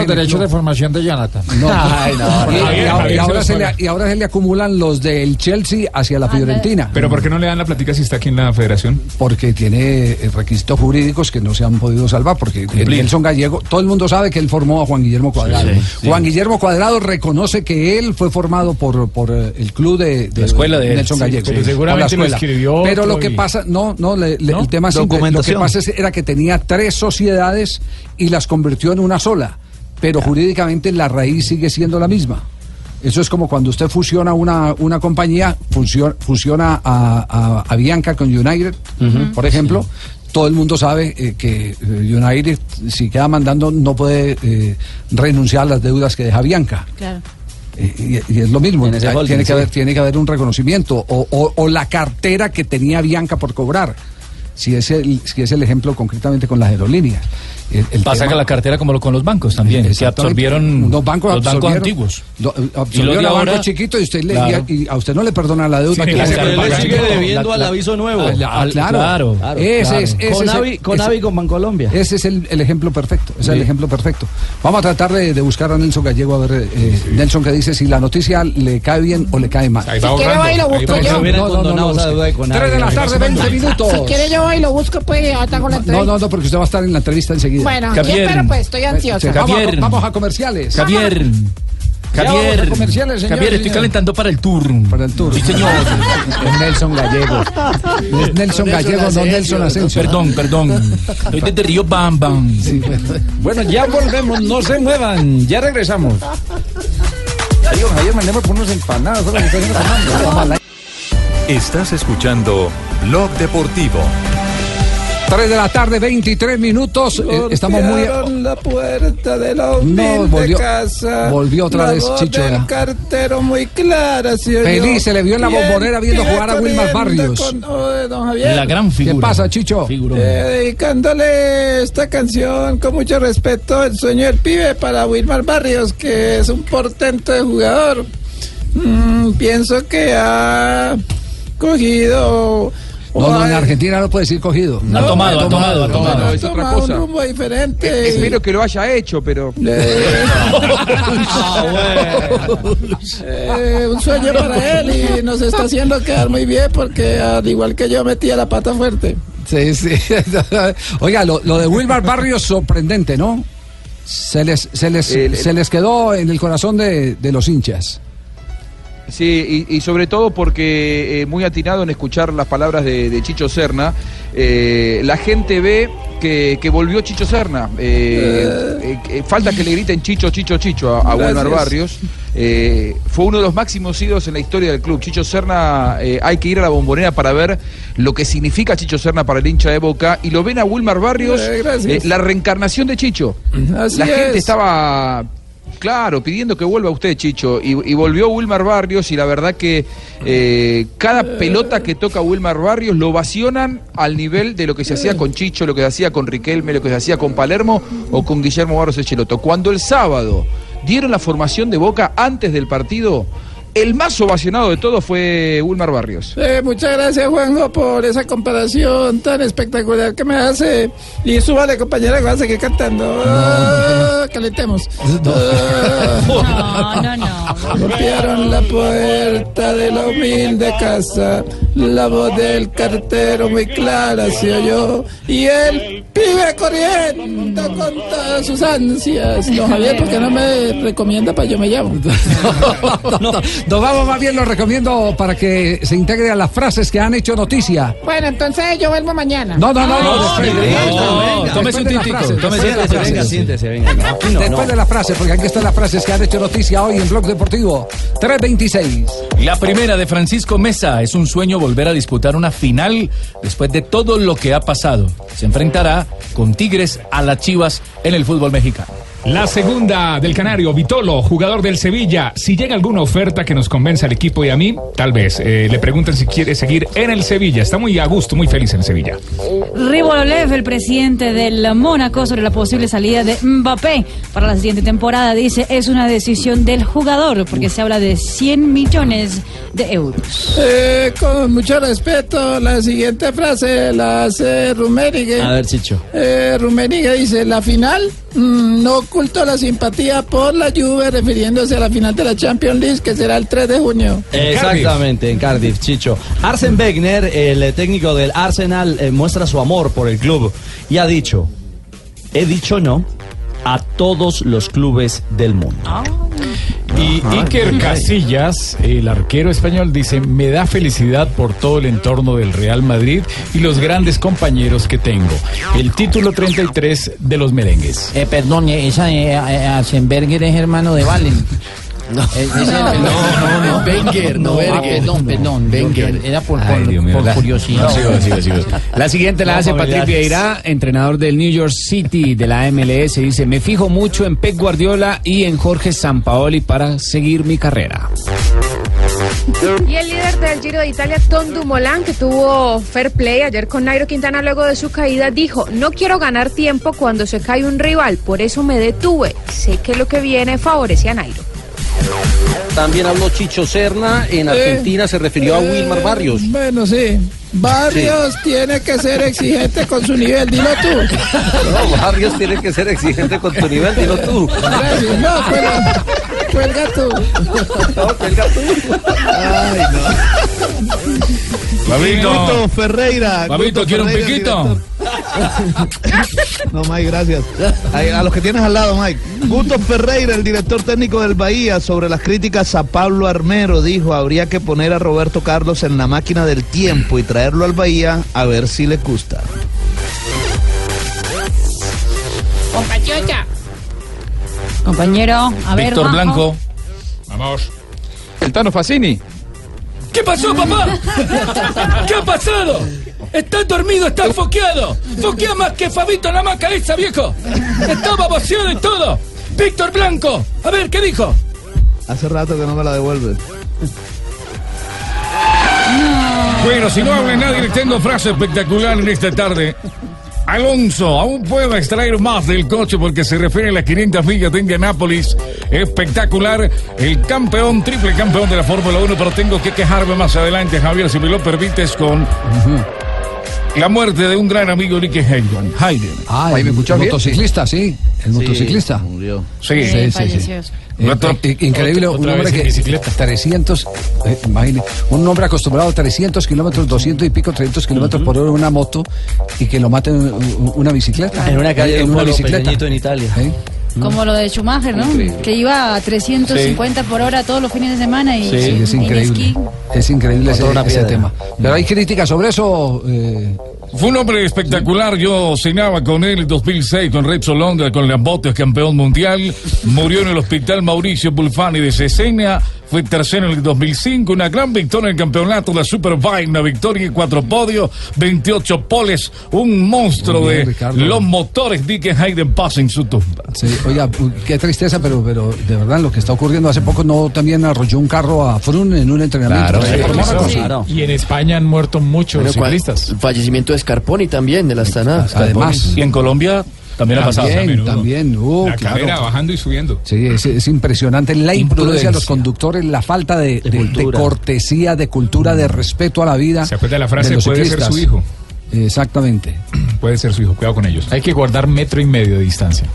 el derechos de formación de Jonathan. No. [laughs] Ay, no. Y, ahora- Javier y ahora se los le, paga. y ahora se le acumulan los del Chelsea hacia la Fiorentina. Pero ¿por qué no le dan la platica si está aquí en la federación? Porque tiene eh, requisitos jurídicos que no se han podido salvar. Porque el Nelson Gallego, todo el mundo sabe que él formó a Juan Guillermo Cuadrado. Sí, sí. Juan Guillermo Cuadrado reconoce que él fue formado por, por eh, el club de, de La escuela de Nelson Gallego. pero seguramente lo escuela. escribió Pero otro lo que y- pasa, no, no, le- le- ¿No? el tema es simple. Lo que Documentación. pasa es- era que tenía tres sociedades y las convirtió en una sola. Pero jurídicamente la raíz sigue siendo la misma. Eso es como cuando usted fusiona una, una compañía, fusiona, fusiona a, a- a Bianca con United, por ejemplo. Todo el mundo sabe eh, que eh, United, si queda mandando, no puede eh, renunciar a las deudas que deja Bianca. Claro. Y, y es lo mismo, holding, tiene, que sí. haber, tiene que haber un reconocimiento o, o- o la cartera que tenía Bianca por cobrar. Si es el, si es el ejemplo concretamente con las aerolíneas. El- el Pasa tema- que la cartera como lo- con los bancos también, que absorbieron Los bancos, los bancos antiguos. lo- Y los absorbieron ahora- bancos chiquitos y, usted le- Claro. y, y a usted no le perdona la deuda Tiene que que le sigue debiendo La- al la- aviso nuevo. Ah, claro, claro, claro, ese claro. es, ese Con es Avi, con ese- Avi, con Bancolombia. ese es el, el ejemplo perfecto, ese es el Sí. ejemplo perfecto. Vamos a tratar de, de buscar a Nelson Gallego a ver, eh, Nelson que dice si la noticia le cae bien o le cae mal. Ahí Si quiere, va y lo busco yo. No, no, no, no. Tres de la tarde, 20 minutos. Si quiere yo voy y lo busco, pues ya está con la No, entrevista. no, no, porque usted va a estar en la entrevista enseguida. Bueno, Javier. bien, pero pues estoy ansiosa. Vamos, a, Javier. vamos a comerciales. Javier. Javier. señor, Javier, estoy señor. calentando para el tour. Para el tour. Sí, señor. [laughs] Es Nelson Gallego. Es Nelson Gallego, no Nelson Asensio. Perdón, perdón. Estoy desde Río Bam Bam. Bueno, ya volvemos, no se muevan, ya regresamos. Adiós, Javier, mandemos por unos Fernando. Estás escuchando Blog Deportivo. 3 de la tarde, 23 minutos. Eh, estamos muy. la puerta de la No, volvió- casa. volvió otra La vez voz Chicho, del ya. cartero muy clara, ¿sí oyó? Feliz, se le vio en la bombonera viendo jugar a Wilmar Barrios. con- oh, don Javier. La gran figura. ¿Qué pasa, Chicho? Eh, dedicándole esta canción con mucho respeto, El sueño del pibe para Wilmar Barrios, que es un portento de jugador. Mm, pienso que ha cogido. No, no, en Argentina no puede decir cogido. Ha tomado, ha tomado, ha no, tomado. no, es otra tomado cosa. un rumbo diferente. Espero que lo haya hecho, pero. [laughs] Eh, un sueño para él y nos está haciendo quedar muy bien porque al igual que yo metía la pata fuerte. Sí, sí. [laughs] Oiga, lo, lo de Wilmar Barrios sorprendente, ¿no? Se les, se les, El- se les quedó en el corazón de, de los hinchas. Sí, y, y sobre todo porque eh, muy atinado en escuchar las palabras de, de Chicho Serna, eh, la gente ve que, que volvió Chicho Serna. Eh, falta que le griten Chicho, Chicho, Chicho a, a. Wilmar Barrios. Fue uno de los máximos ídolos en la historia del club. Chicho Serna, hay que ir a la bombonera para ver lo que significa Chicho Serna para el hincha de Boca. Y lo ven a Wilmar Barrios, la reencarnación de Chicho. Así la gente es. estaba Claro, pidiendo que vuelva usted, Chicho. Y, volvió Wilmar Barrios y la verdad que eh, cada pelota que toca Wilmar Barrios lo ovacionan al nivel de lo que se hacía con Chicho, lo que se hacía con Riquelme, lo que se hacía con Palermo o con Guillermo Barros Echeloto. Cuando el sábado dieron la formación de Boca antes del partido, el más ovacionado de todos fue Wilmar Barrios. Eh, muchas gracias, Juanjo, por esa comparación tan espectacular que me hace. Y súbale, compañera, que va a seguir cantando. Ah, calentemos. [laughs] No, no, no. Golpearon la puerta de la humilde casa. La voz del cartero muy clara se oyó. Y el pibe corriendo con todas sus ansias. No, Javier, ¿por qué no me recomienda para yo me llamo? [laughs] Nos vamos más bien, lo recomiendo para que se integre a las frases que han hecho noticia. Bueno, entonces yo vuelvo mañana. No, no, no, no. Tómese un de las tintico, frases, tómese venga, siéntese, venga. No, Después no. de las frases, porque aquí están las frases que han hecho noticia hoy en Blog Deportivo 326. La primera de Francisco Mesa es un sueño volver a disputar una final después de todo lo que ha pasado. Se enfrentará con Tigres a las Chivas en el fútbol mexicano. La segunda del Canario, Vitolo, jugador del Sevilla. Si llega alguna oferta que nos convenza al equipo y a mí, tal vez eh, le pregunten si quiere seguir en el Sevilla. Está muy a gusto, muy feliz en Sevilla. Ribololev, el presidente del Mónaco, sobre la posible salida de Mbappé para la siguiente temporada, dice es una decisión del jugador, porque se habla de 100 millones de euros. Eh, con mucho respeto, la siguiente frase la hace Rummenigge. A ver, Chicho. Eh, Rummenigge dice, la final no ocultó la simpatía por la Juve, refiriéndose a la final de la Champions League, que será el 3 de junio. Exactamente, en Cardiff, Chicho. Arsen Wenger, el eh, técnico del Arsenal, eh, muestra su amor por el club y ha dicho, he dicho no a todos los clubes del mundo. Y Iker Casillas, el arquero español, dice, me da felicidad por todo el entorno del Real Madrid y los grandes compañeros que tengo. El título 33 de los merengues. Eh, perdón, esa eh, eh, Aschenberger es hermano de Valen. [laughs] [laughs] No, no, no, no, Wenger, no, ah, perdón, perdón. Wenger. Era por, curiosidad. No, sigo, sigo, sigo. La siguiente la No, hace Patrick. Vieira, entrenador del New York City de la MLS. Dice, me fijo mucho en Pep Guardiola y en Jorge Sampaoli para seguir mi carrera. Y el líder del Giro de Italia, Tom Dumoulin, que tuvo fair play ayer con Nairo Quintana luego de su caída, dijo, no quiero ganar tiempo cuando se cae un rival, por eso me detuve. Sé que lo que viene favorece a Nairo. También habló Chicho Serna, en Argentina se refirió a Wilmar Barrios. Bueno, sí. Barrios tiene que ser exigente con su nivel, dilo tú. No, Barrios tiene que ser exigente con tu nivel, dilo tú. Gracias, no, cuelga, cuelga tú. No, cuelga tú. Ay, no. Babito. Ferreira. Babito, ¿quiere un piquito? [laughs] No, Mike, gracias. A los que tienes al lado, Mike. Gusto Ferreira, el director técnico del Bahía, sobre las críticas a Pablo Armero, dijo, habría que poner a Roberto Carlos en la máquina del tiempo y traerlo al Bahía a ver si le gusta. Compañero, a ver. Víctor. Blanco. Vamos. El Tano Facini. ¿Qué pasó, papá? ¿Qué ha pasado? Está dormido, está foqueado. Foquea más que Fabito la maca esa, viejo. Estaba vaciado y todo. Víctor Blanco. A ver, ¿qué dijo? Hace rato que no me la devuelve. Bueno, si no habla nadie, le tengo frase espectacular en esta tarde. Alonso, aún puedo extraer más del coche porque se refiere a las 500 millas de Indianápolis. Espectacular, el campeón, triple campeón de la Fórmula 1, pero tengo que quejarme más adelante, Javier, si me lo permites, con la muerte de un gran amigo, Nicky Hayden. Hayden. Ah, el motociclista, sí. El motociclista. Sí. sí, sí. sí. Eh, eh, increíble, Otra- un hombre en que bicicleta. 300, eh, imagine, un hombre acostumbrado a 300 kilómetros, 200 y pico, 300 kilómetros por hora en una moto y que lo mate en un- una bicicleta. En una calle de En un una bicicleta. en Italia. ¿Eh? Como lo de Schumacher, ¿no? Increíble. Que iba a 350 por hora todos los fines de semana y, Sí, es increíble. Es increíble ese, ese tema. Pero hay críticas sobre eso. eh, Fue un hombre espectacular. Yo cenaba con él en 2006 con Red Londra, con Lambotes, campeón mundial. Murió en el hospital Mauricio Bulfani de Cesena. Fue tercero en el 2005. Una gran victoria en el campeonato de la Superbike. Una victoria en cuatro podios, 28 poles. Un monstruo bien, de Ricardo. los motores. Dick Hayden pasa en su tumba. sí, oiga, qué tristeza, pero, pero de verdad lo que está ocurriendo hace poco no también arrolló un carro a Frun en un entrenamiento. Claro, Sí. Y en España han muerto muchos ciclistas. el fallecimiento de Scarponi también, de la Astana. Además. Y en Colombia también ha pasado. También, también. uh, La claro. carrera bajando y subiendo. Sí, es, es impresionante la imprudencia de los conductores, la falta de, de- cortesía, de cultura, de respeto a la vida. ¿Se acuerda la frase, de los "Puede ser ciclistas". su hijo"? Exactamente. [clears throat] Puede ser su hijo, cuidado con ellos. Hay que guardar metro y medio de distancia.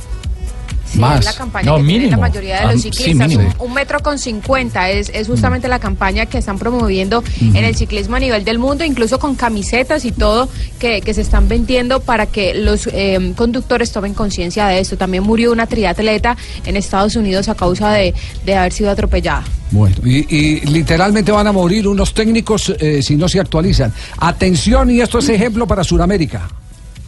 Sí, es la campaña No, que mínimo. la mayoría de Ah, los ciclistas. un, un metro con 50 es, es justamente la campaña que están promoviendo en el ciclismo a nivel del mundo, incluso con camisetas y todo que, que se están vendiendo para que los eh, conductores tomen conciencia de esto. También murió una triatleta en Estados Unidos a causa de, de haber sido atropellada. Bueno, y, y literalmente van a morir unos técnicos eh, si no se actualizan. Atención, y esto es ejemplo para Sudamérica.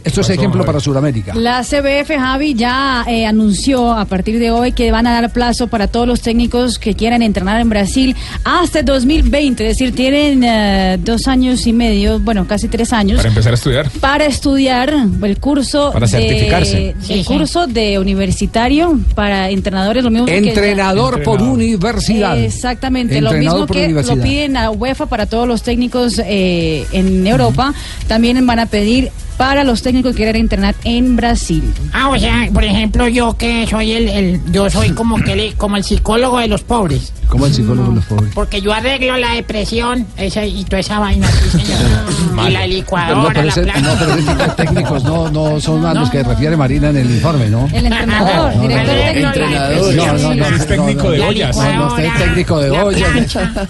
Esto es ejemplo para Sudamérica. La CBF, Javi, ya eh, anunció a partir de hoy que van a dar plazo para todos los técnicos que quieran entrenar en Brasil hasta el 2020. Es decir, tienen eh, dos años y medio, bueno, casi tres años. Para empezar a estudiar. para estudiar el curso Para de, certificarse. el Sí, curso de universitario para entrenadores lo mismo que Entrenador por universidad. exactamente lo mismo que lo piden a UEFA para todos los técnicos eh, en Europa también van a pedir para los técnicos que quieran entrenar en Brasil Ah, o sea, por ejemplo, yo que soy el, el- yo soy como que le- como el psicólogo de los pobres. Como el psicólogo de los pobres. Porque yo arreglo la depresión esa, y toda esa vaina, sí, señor. y la licuadora, No, pero la no, pero técnicos no, no son a los que refiere Marina en el informe, ¿no? el entrenador director técnico Entrenador. No, no, no, Es técnico de no, ollas. No, no, usted es técnico de la ollas.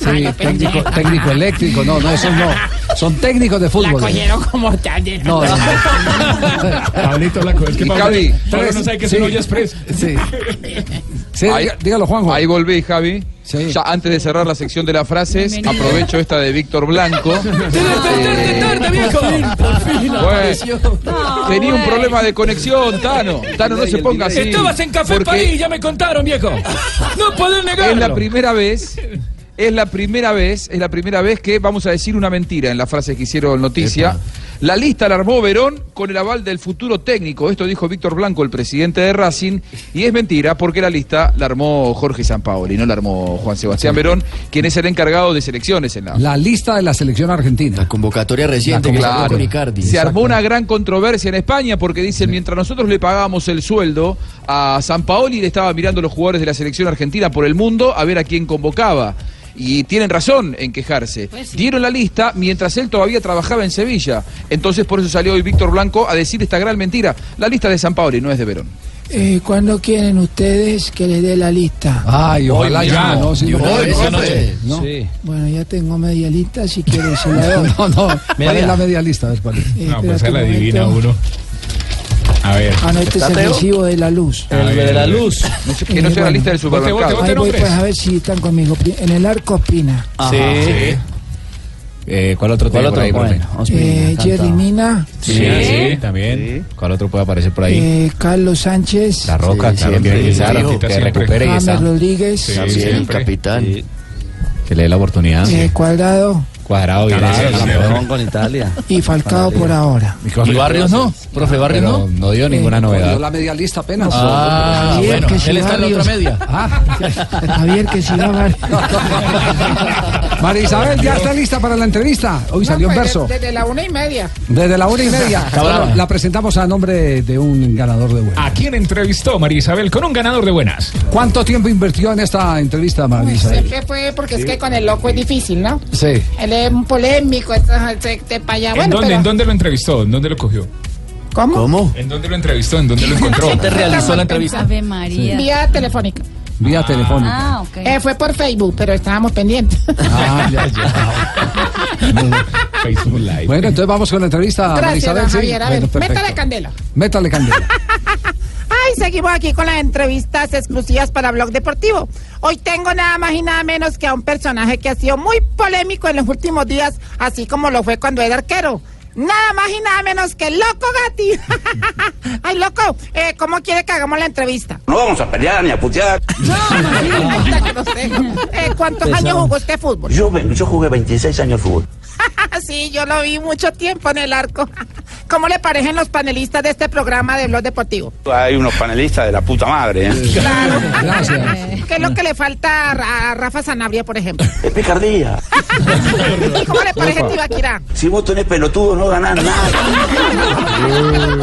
Sí, técnico, técnico eléctrico. No, no, esos no. Son técnicos de La fútbol. cogieron como tal. No, no. [laughs] Pablito Blanco, es que Pablo, Javi, Pablo no sabe que es sí. un olla express. Sí. Sí, Ahí- dígalo, Juanjo. Ahí volví, Javi. Sí. Ya antes de cerrar la sección de las frases, Bienvenido. aprovecho esta de Víctor Blanco. Tarde, tarde, viejo. Por fin Bueno, tenía un problema de conexión, Tano. Tano, no se ponga así. Estabas en Café porque París, ya me contaron, viejo. No podés negarlo. Es la primera vez. Es la primera vez, es la primera vez que vamos a decir una mentira en las frases que hicieron noticia. La lista la armó Verón con el aval del futuro técnico. Esto dijo Víctor Blanco, el presidente de Racing. Y es mentira porque la lista la armó Jorge Sampaoli, no la armó Juan Sebastián Verón, quien es el encargado de selecciones en la. La lista de la selección argentina. La convocatoria reciente habló Claro. con Icardi. Se armó una gran controversia en España porque dicen, mientras nosotros le pagábamos el sueldo a San Paoli, le estaba mirando los jugadores de la selección argentina por el mundo a ver a quién convocaba. Y tienen razón en quejarse. Dieron la lista mientras él todavía trabajaba en Sevilla. Entonces por eso salió hoy Víctor Blanco a decir esta gran mentira. La lista de San Paoli no es de Verón. Eh, ¿Cuándo quieren ustedes que les dé la lista? Ay, ojalá Hoy ya. ¿no? Sí, De una no. Sí. Bueno, ya tengo media lista, si quieren se [laughs] la doy. No, no. ¿Cuál es la media lista? A ver, ¿cuál es? Eh, No, pues se la adivina momento. uno. A ver. Ah, no, este es el recibo de la luz. El de la luz. Que no sea la lista del supermercado. vote, vote. Ahí voy pues a ver si están conmigo. En el arco Espina. Sí. Eh, ¿Cuál otro ¿Cuál tiene por otro? ahí? Bueno, Eh. Jerry Mina. Sí, sí, también. ¿Cuál otro puede aparecer por ahí? eh, Carlos Sánchez. La Roca, Sí, claro, siempre, que recupere y James está. Rodríguez. Sí, También capitán. Que le dé la oportunidad. eh, Cuadrado. Cuadrado campeón. Con Italia. Y Falcao por ahora. ¿Y Barrios no? ¿Profe Barrios no? no dio ninguna Dio novedad. la media lista apenas. Ah, Javier, bueno, que si él está en la otra media. Ah, Javier, que si va María Isabel, ¿ya está lista para la entrevista? Hoy salió pues, un verso. Desde la una y media. Desde la una y media. La presentamos a nombre de un ganador de buenas. ¿A quién entrevistó María Isabel con un ganador de buenas? ¿Cuánto tiempo invirtió en esta entrevista, María Isabel? Siempre fue porque es que con el loco es difícil, ¿no? Sí. Él es un polémico, entonces para allá. ¿En, Bueno, dónde, pero, ¿En dónde lo entrevistó? ¿En dónde lo cogió? ¿Cómo? ¿Cómo? ¿En dónde lo entrevistó? ¿En dónde lo [laughs] encontró? ¿Quién te realizó la entrevista? Ave María Vía telefónica. Vía telefónica. ah ok Eh, fue por Facebook, pero estábamos pendientes. Ah, ya, ya. [laughs] Facebook Live. Bueno, entonces vamos con la entrevista, María Gracias, Isabel. don sí. Javier. A ver, métale candela. Métale candela. [laughs] Y seguimos aquí con las entrevistas exclusivas para Blog Deportivo. Hoy tengo nada más y nada menos que a un personaje que ha sido muy polémico en los últimos días, así como lo fue cuando era arquero. Nada más y nada menos que el Loco Gatti. [laughs] Ay, Loco, eh, ¿cómo quiere que hagamos la entrevista? No vamos a pelear ni a putear. Grosero. Eh, ¿Cuántos años jugó usted fútbol? Yo, yo jugué 26 años de fútbol. [laughs] sí, yo lo vi mucho tiempo en el arco. ¿Cómo le parecen los panelistas de este programa de Blog Deportivo? Hay unos panelistas de la puta madre. ¿eh? Gracias. ¿Qué es lo que le falta a Ra- a Rafa Sanabria, por ejemplo? Es picardía. [laughs] ¿Cómo le parece Tibaquirá? Si vos tenés pelotudo, no ganás nada. [laughs]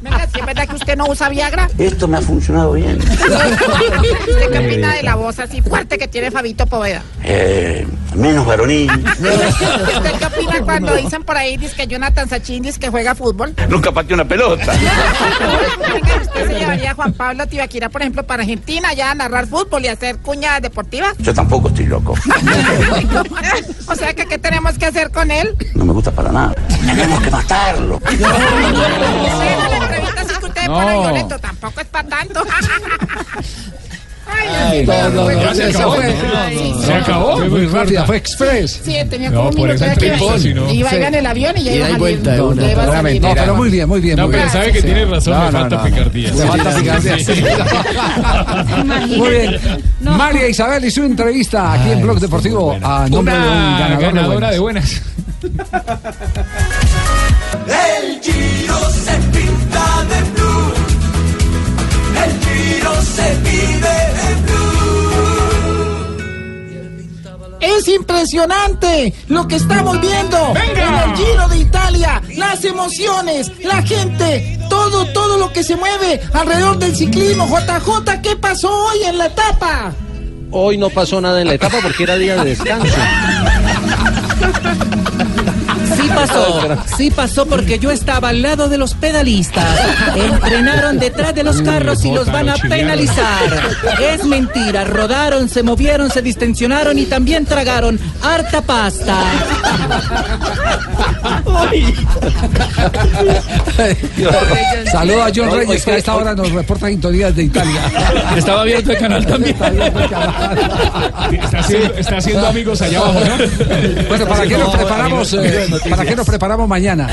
Venga, si es verdad que usted no usa Viagra. Esto me ha funcionado bien. [laughs] ¿Usted qué opina de la voz así fuerte que tiene Fabito Poveda? Eh, menos varonil. ¿Usted qué opina cuando dicen por ahí dice que Jonathan Sachin dice que juega fútbol? Nunca pateé una pelota. Venga, [laughs] ¿usted se llevaría a Juan Pablo Tibaquira, por ejemplo, para Argentina ya a narrar fútbol y hacer cuñas deportivas? Yo tampoco estoy loco. [laughs] o sea que ¿qué tenemos que hacer con él? No me gusta para nada. Tenemos que matarlo. [laughs] No. violento, tampoco es para tanto. Ay, no, no, no, se acabó. Se acabó. Fue muy rápida, fue express. Sí, tenía No, como un por minuto de iba, si no. iba a ir Sí. en el avión y ya iba salir. No, pero muy bien, muy bien. No, muy pero bien. sabe que tiene razón, No, le no, falta picardía. Le falta picardía. sí. Muy bien. María Isabel y su entrevista aquí en Blog Deportivo a nombre de un ganador ganadora de buenas. [laughs] El Giro se se vive de blue. Es impresionante lo que estamos viendo en el Giro de Italia, las emociones, la gente, todo, todo lo que se mueve alrededor del ciclismo. JJ, ¿qué pasó hoy en la etapa? Hoy no pasó nada en la etapa porque era día de descanso. [laughs] Sí pasó, [laughs] sí pasó porque yo estaba al lado de los pedalistas. Entrenaron detrás de los carros y los van a penalizar. Es mentira, rodaron, se movieron, se distensionaron y también tragaron harta pasta. [laughs] Saludo a John Reyes, que a esta hora nos reporta sintonías de Italia. Estaba abierto el canal también. Está haciendo, está haciendo amigos allá abajo, ¿no? Bueno, ¿para qué nos preparamos, eh, ¿para qué nos preparamos mañana?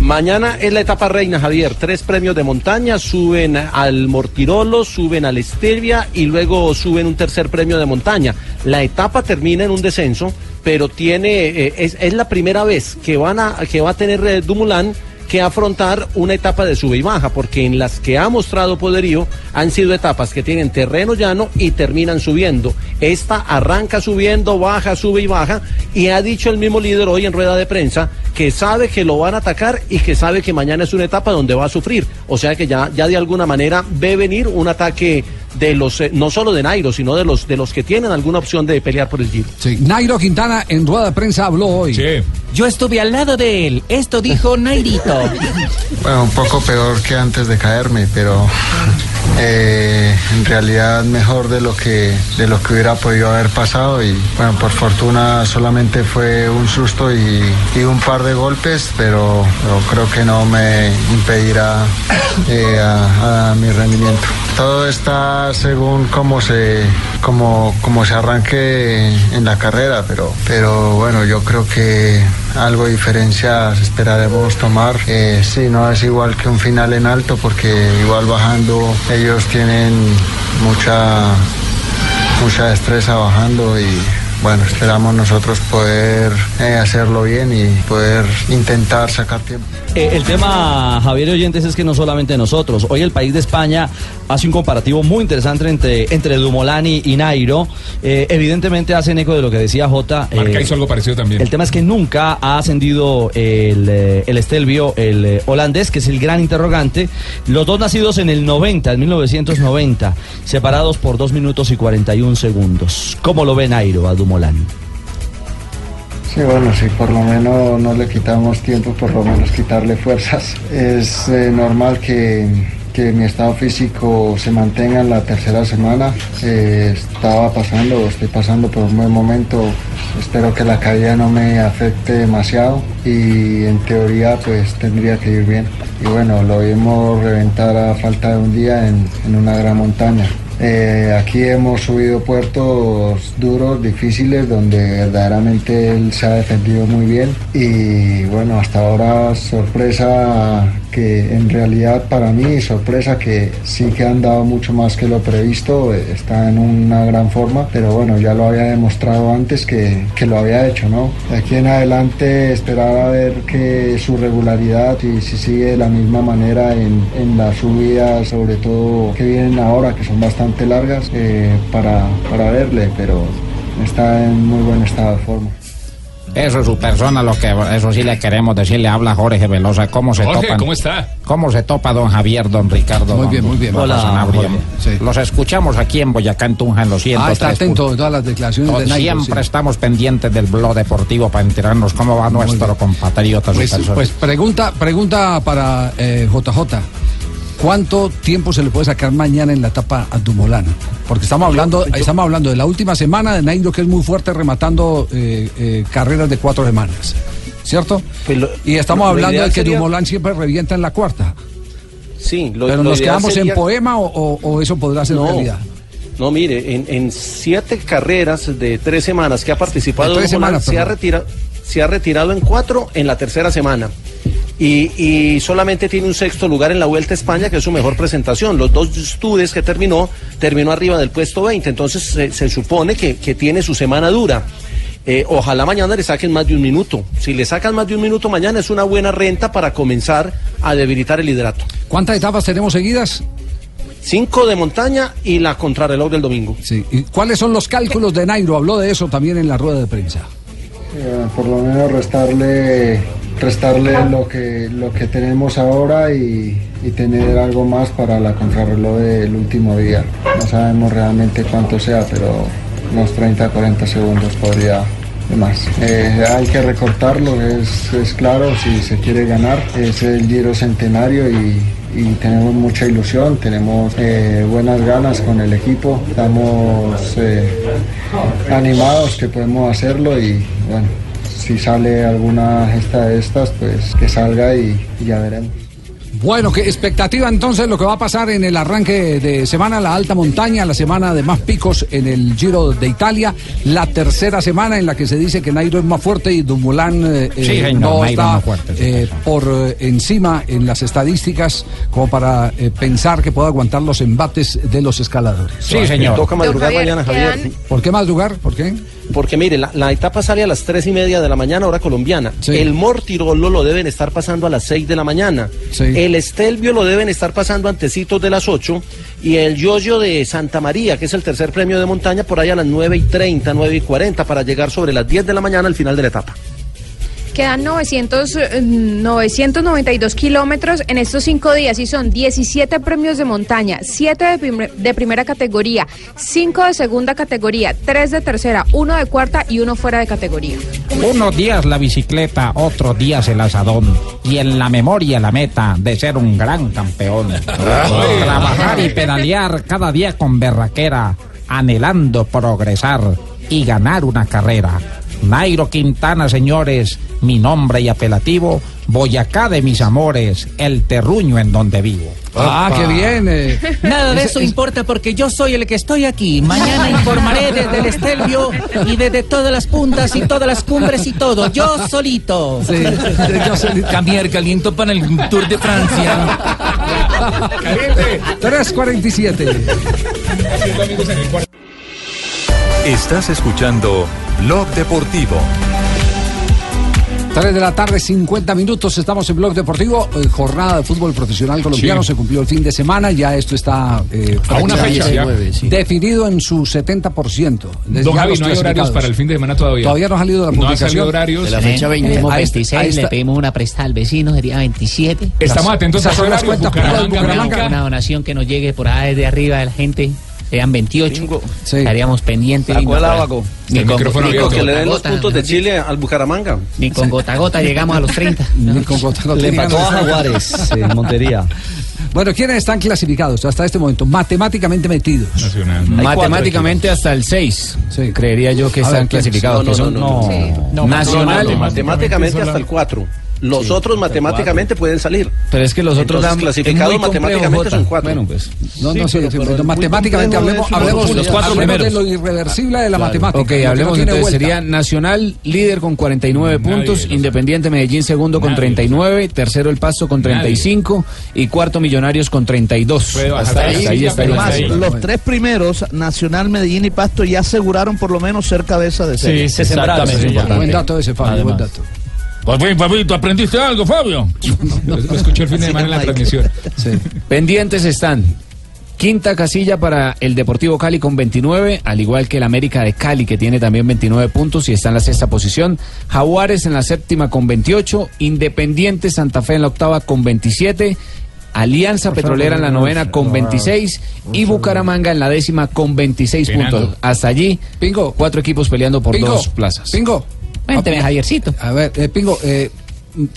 Mañana es la etapa reina, Javier. Tres premios de montaña, suben al Mortirolo, suben al Estelvia y luego suben un tercer premio de montaña. La etapa termina en un descenso, pero tiene eh, es, es la primera vez que van a que va a tener eh, Dumoulin que afrontar una etapa de sube y baja, porque en las que ha mostrado poderío han sido etapas que tienen terreno llano y terminan subiendo. Esta arranca subiendo, baja, sube y baja, y ha dicho el mismo líder hoy en rueda de prensa que sabe que lo van a atacar y que sabe que mañana es una etapa donde va a sufrir. O sea que ya, ya de alguna manera ve venir un ataque de los, eh, no solo de Nairo, sino de los, de los que tienen alguna opción de pelear por el Giro. Sí, Nairo Quintana en rueda de prensa habló hoy. Yo estuve al lado de él. Esto dijo Nairito. [laughs] Bueno, un poco peor que antes de caerme, pero eh, en realidad mejor de lo que de lo que hubiera podido haber pasado y bueno, por fortuna solamente fue un susto y, un par de golpes, pero, pero creo que no me impedirá eh, a, a mi rendimiento. Todo está según cómo se cómo, cómo se arranque en la carrera, pero pero bueno, yo creo que algo de diferencias esperaremos tomar. Eh, sí, no es igual que un final en alto porque igual bajando ellos tienen mucha mucha destreza bajando y bueno, esperamos nosotros poder eh, hacerlo bien y poder intentar sacar tiempo. Eh, el tema, Javier Oyentes, es que no solamente nosotros. Hoy el país de España hace un comparativo muy interesante entre, entre Dumolani y Nairo. Eh, evidentemente hacen eco de lo que decía Jota. eh, Marca hizo algo parecido también. el tema es que nunca ha ascendido el, el Estelvio, el holandés, que es el gran interrogante. Los dos nacidos en el 90, en 1990, separados por 2 minutos y 41 segundos. ¿Cómo lo ve Nairo a Dumolani? Sí, bueno, si por lo menos no le quitamos tiempo, por lo menos quitarle fuerzas. Es eh, normal que que mi estado físico se mantenga en la tercera semana. Eh, estaba pasando, estoy pasando por un buen momento. Espero que la caída no me afecte demasiado y en teoría pues tendría que ir bien. Y bueno, lo vimos reventar a falta de un día en, en una gran montaña. Eh, aquí hemos subido puertos duros, difíciles, donde verdaderamente él se ha defendido muy bien. Y bueno, hasta ahora sorpresa que en realidad para mí sorpresa que sí que han dado mucho más que lo previsto, eh, está en una gran forma, pero bueno, ya lo había demostrado antes que, que lo había hecho, ¿no? De aquí en adelante esperar a ver que su regularidad y si sigue de la misma manera en, en las subidas, sobre todo que vienen ahora, que son bastante largas, eh, para, para verle, pero está en muy buen estado de forma. Eso es su persona, lo que eso sí le queremos decir, le habla Jorge Velosa, cómo se Jorge, topan. ¿cómo está? ¿Cómo se topa don Javier, don Ricardo? Muy don- bien, muy bien. Hola, Sanabria? Los escuchamos aquí en Boyacá, en Tunja, en los 103. Ah, está atento a todas las declaraciones de Nairo. Siempre sí. estamos pendientes del blog deportivo para enterarnos cómo va nuestro compatriota. su Pues, persona. pues pregunta, pregunta para eh, JJ. ¿Cuánto tiempo se le puede sacar mañana en la etapa a Dumolán? Porque estamos hablando, estamos hablando de la última semana de Nairo que es muy fuerte rematando eh, eh, carreras de cuatro semanas, ¿cierto? y estamos lo hablando ideal de que sería- Dumolán siempre revienta en la cuarta. Sí, lo, Pero lo nos quedamos sería- en poema o, o- o eso podrá ser No. realidad. No, mire, en, en siete carreras de tres semanas que ha participado, semanas, se, ha perdón. retira- se ha retirado en cuatro en la tercera semana. Y, y solamente tiene un sexto lugar en la Vuelta a España, que es su mejor presentación. Los dos estudios que terminó, terminó arriba del puesto 20. Entonces se, se supone que, que tiene su semana dura. Eh, ojalá mañana le saquen más de un minuto. Si le sacan más de un minuto mañana es una buena renta para comenzar a debilitar el liderato. ¿Cuántas etapas tenemos seguidas? Cinco de montaña y la contrarreloj del domingo. Sí. ¿Y cuáles son los cálculos de Nairo? Habló de eso también en la rueda de prensa. Eh, por lo menos restarle restarle lo que lo que tenemos ahora y, y tener algo más para la contrarreloj del último día. No sabemos realmente cuánto sea, pero unos 30 40 segundos podría más. Eh, hay que recortarlo, es, es claro, si se quiere ganar. Es el Giro Centenario y, y tenemos mucha ilusión, tenemos eh, buenas ganas con el equipo, estamos eh, animados que podemos hacerlo y bueno, si sale alguna gesta de estas, pues que salga y, y ya veremos. Bueno, ¿qué expectativa entonces lo que va a pasar en el arranque de semana, la alta montaña, la semana de más picos en el Giro de Italia, la tercera semana en la que se dice que Nairo es más fuerte y Dumoulin eh, Sí, eh, no está más fuerte, sí, eh, por eh, encima en las estadísticas como para eh, pensar que pueda aguantar los embates de los escaladores. Sí, señor. Toca madrugar Javier, mañana, Javier. quedan- ¿Por qué madrugar? ¿Por qué? Porque mire, la, la etapa sale a las tres y media de la mañana, hora colombiana. Sí. El Mortirolo lo deben estar pasando a las 6 de la mañana. Sí. El Estelvio lo deben estar pasando antecitos de las 8. Y el Yoyo de Santa María, que es el tercer premio de montaña, por ahí a las 9 y 30, 9 y 40, para llegar sobre las 10 de la mañana al final de la etapa. Quedan 900, eh, 992 kilómetros en estos cinco días y son 17 premios de montaña, 7 de, primer- de primera categoría, 5 de segunda categoría, 3 de tercera, 1 de cuarta y uno fuera de categoría. Unos días la bicicleta, otros días el asadón. Y en la memoria la meta de ser un gran campeón. [laughs] Trabajar y pedalear cada día con berraquera, anhelando progresar y ganar una carrera. Nairo Quintana, señores, mi nombre y apelativo, Boyacá de mis amores, el terruño en donde vivo. Ah, qué bien. eh. Nada de eso es- importa porque yo soy el que estoy aquí. Mañana informaré desde el Estelvio y desde todas las puntas y todas las cumbres y todo. Yo solito. Sí, yo solito. Cambiar caliento para el Tour de Francia. 347. Estás escuchando Blog Deportivo. 3 de la tarde, 50 minutos. Estamos en Blog Deportivo. eh, jornada de fútbol profesional colombiano. Sí. Se cumplió el fin de semana. Ya esto está eh, A una fecha, ya. definido en su 70%. Les- Don Javi, no hay horarios para el fin de semana todavía. Todavía no ha salido la No publicación. salido horarios. De la fecha 20. Tenemos Ahí está- 26, ahí le pedimos una prestada al vecino, sería 27. Estamos atentos a las cuentas Bucaramanga, Bucaramanga. Una donación que nos llegue por ahí de arriba de la gente. Serían 28. Estaríamos pendientes. Sacó ni el abaco. Ni con, ni con Que le den los puntos gota, de Chile al Bucaramanga. Ni con gota a gota llegamos a los 30. [laughs] Ni con gota a gota Le empató a los a 30. Jaguares en Montería. [laughs] Bueno, ¿quiénes están clasificados hasta este momento? Matemáticamente metidos. Matemáticamente hasta el 6. Creería yo que están ver, ¿quiénes? clasificados. No, que no, son no, no. no, Nacional. Matemáticamente hasta el 4. Los otros matemáticamente pueden salir. Pero es que los otros Entonces, dan- clasificados matemáticamente son cuatro. Bueno, pues. No, no, sí, pero- sí, pero pero matemáticamente hablemos, hablemos, los cuatro hablemos de primeros. lo irreversible de la Claro. matemática. Ok, no hablemos tiene entonces. vuelta. Sería Nacional líder con 49 puntos, Independiente Medellín segundo con 39, tercero El Paso con 35 y cuarto Millonarios con 32. Hasta ahí, hasta ahí estaría. Además, los tres primeros, Nacional, Medellín y Pasto, ya aseguraron por lo menos ser cabeza de serie. Sí, sí, exactamente. Buen dato ese, Fabio, buen dato. Por fin, Fabito, ¿aprendiste algo, Fabio? Lo escuché el fin de semana en la transmisión. Pendientes están. Quinta casilla para el Deportivo Cali con 29, al igual que el América de Cali que tiene también 29 puntos y está en la sexta posición. Jaguares en la séptima con 28, Independiente Santa Fe en la octava con 27. Alianza Petrolera en la novena con 26 y Bucaramanga en la décima con 26 Penando. puntos. Hasta allí, Pingo. cuatro equipos peleando por Pingo, dos plazas. Pingo. Cuénteme, Javiercito. A ver, eh, Pingo, eh,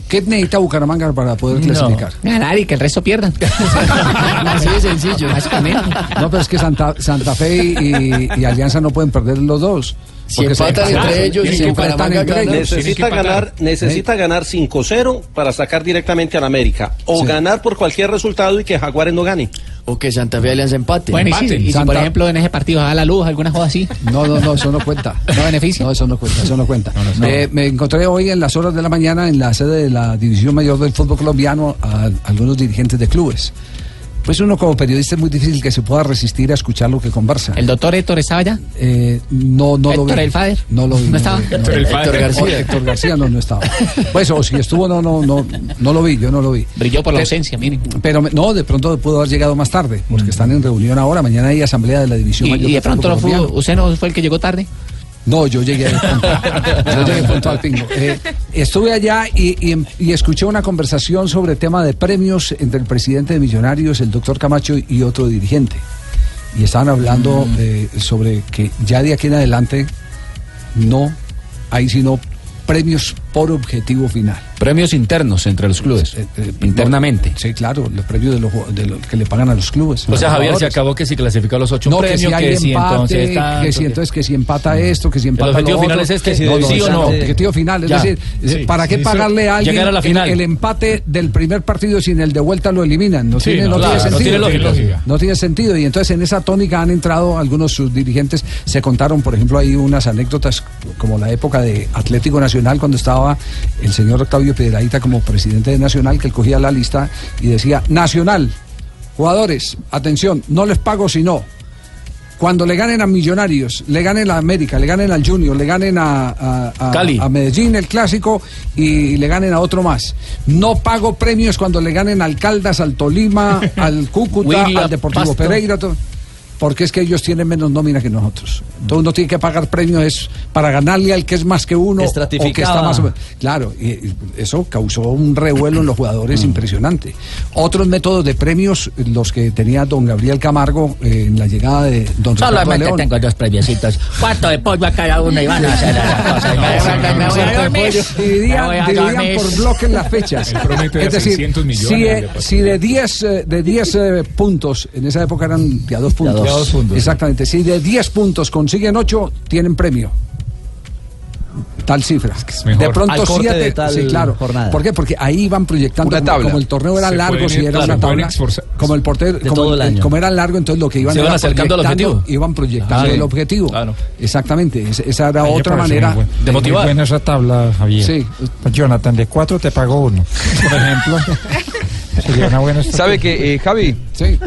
¿qué necesita Bucaramanga para poder clasificar? Ganar y que el resto pierdan. [laughs] Así de sencillo. Básicamente. No, pero es que Santa, Santa Fe y, y Alianza no pueden perder los dos. Si empatan entre ellos si Bucaramanga entre ellos. Necesita ganar, necesita ganar 5-0 para sacar directamente al América. O ganar por cualquier resultado y que Jaguares no gane. O que Santa Fe Alianza empate. Bueno, y si, y si, por ejemplo en ese partido da la luz, alguna cosa así. No, no, no, eso no cuenta. [laughs] ¿No beneficia? No, eso no cuenta, eso no cuenta. Me, me encontré hoy en las horas de la mañana en la sede de la División Mayor del Fútbol Colombiano a algunos dirigentes de clubes. Pues uno como periodista es muy difícil que se pueda resistir a escuchar lo que conversa. ¿El doctor Héctor estaba allá? Eh, no, no lo vi. ¿Héctor el Fader? No lo vi. ¿No estaba? lo Héctor el Fader. Héctor García. Héctor García no, no estaba. Pues, o si estuvo, no, no, no, no lo vi, yo no lo vi. Brilló por la ausencia, miren. Pero me- no, de pronto pudo haber llegado más tarde, porque están en reunión ahora. Mañana hay asamblea de la División Y, Mayor y de pronto no Fútbol fue, usted no fue el que llegó tarde. No, yo llegué puntual. Yo llegué puntual, Pingo. Eh, estuve allá y, y- y escuché una conversación sobre el tema de premios entre el presidente de Millonarios, el doctor Camacho y otro dirigente. Y estaban hablando eh, sobre que ya de aquí en adelante no hay sino premios por objetivo final. Premios internos entre los clubes. Eh, internamente. Sí, claro, los premios de los, de los que le pagan a los clubes. O sea, Javier, se acabó que si clasificó a los ocho No, premios, que si hay si empate, entonces tanto, que si entonces que si empata esto, que si empata objetivo lo final otro. es este, No, no, sí o no. El objetivo final, es Ya. decir, Sí, ¿para qué sí, pagarle a alguien llegar a la el- final. El, empate del primer partido sin el de vuelta lo eliminan? No tiene, no, no claro, tiene no sentido. tiene lógica. No tiene sentido. Y entonces en esa tónica han entrado algunos sus dirigentes, se contaron, por ejemplo, hay unas anécdotas como la época de Atlético Nacional cuando estaba el señor Octavio Piedrahita como presidente de Nacional, que él cogía la lista y decía, Nacional, jugadores, atención, no les pago si no. Cuando le ganen a Millonarios, le ganen a América, le ganen al Junior, le ganen a, a- a- Cali. a Medellín el clásico y le ganen a otro más. No pago premios cuando le ganen al Caldas, al Tolima, [laughs] al Cúcuta, al Deportivo Pasto. Pereira. Porque es que ellos tienen menos nómina que nosotros. Entonces uno tiene que pagar premios es para ganarle al que es más que uno o que está Estratificada. más o menos. Claro, y eso causó un revuelo en los jugadores impresionante. Otros métodos de premios, los que tenía don Gabriel Camargo eh, en la llegada de don Ricardo Solamente León. tengo dos premiecitos. ¿Cuánto de pollo a cada uno y van a hacer. [laughs] Dividían, por bloques las fechas. Es decir, 600 millones si, de eh, patrocinio. si de 10 eh, de 10 eh, puntos, en esa época eran de a dos puntos. De dos puntos, Exactamente. Si de 10 puntos consiguen 8, tienen premio. Tal cifra. mejor. De pronto Al corte 7. de tal Sí, claro. jornada. ¿Por qué? Porque ahí iban proyectando. Una como- tabla. Como el torneo era Se largo, si era claro, una tabla. Como el portero. De como, todo el año. como era largo, entonces lo que iban Se iban acercando al proyectando- objetivo. Iban proyectando Claro. el objetivo. Claro. Exactamente. Es- Esa era Ay, otra manera. buen- de motivar. Buena esa tabla, Javier. Sí. Jonathan, de cuatro te pagó uno. Por ejemplo. [laughs] Sería una buena ¿Sabe que, eh, Javi? Sí.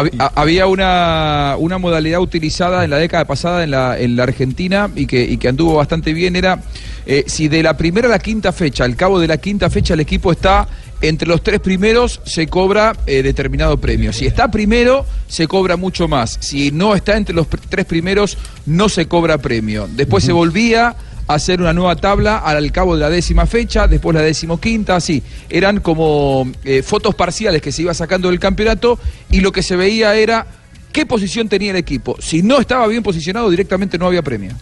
Hab- ha- Había una, una modalidad utilizada en la década pasada en la, en la Argentina y que, y que anduvo bastante bien, era eh, si de la primera a la quinta fecha, al cabo de la quinta fecha el equipo está entre los tres primeros, se cobra eh, determinado premio. Si está primero, se cobra mucho más. Si no está entre los tres primeros, no se cobra premio. Después se volvía hacer una nueva tabla al cabo de la décima fecha, después la decimoquinta, así. Eran como eh, fotos parciales que se iba sacando del campeonato y lo que se veía era qué posición tenía el equipo. Si no estaba bien posicionado, directamente no había premio.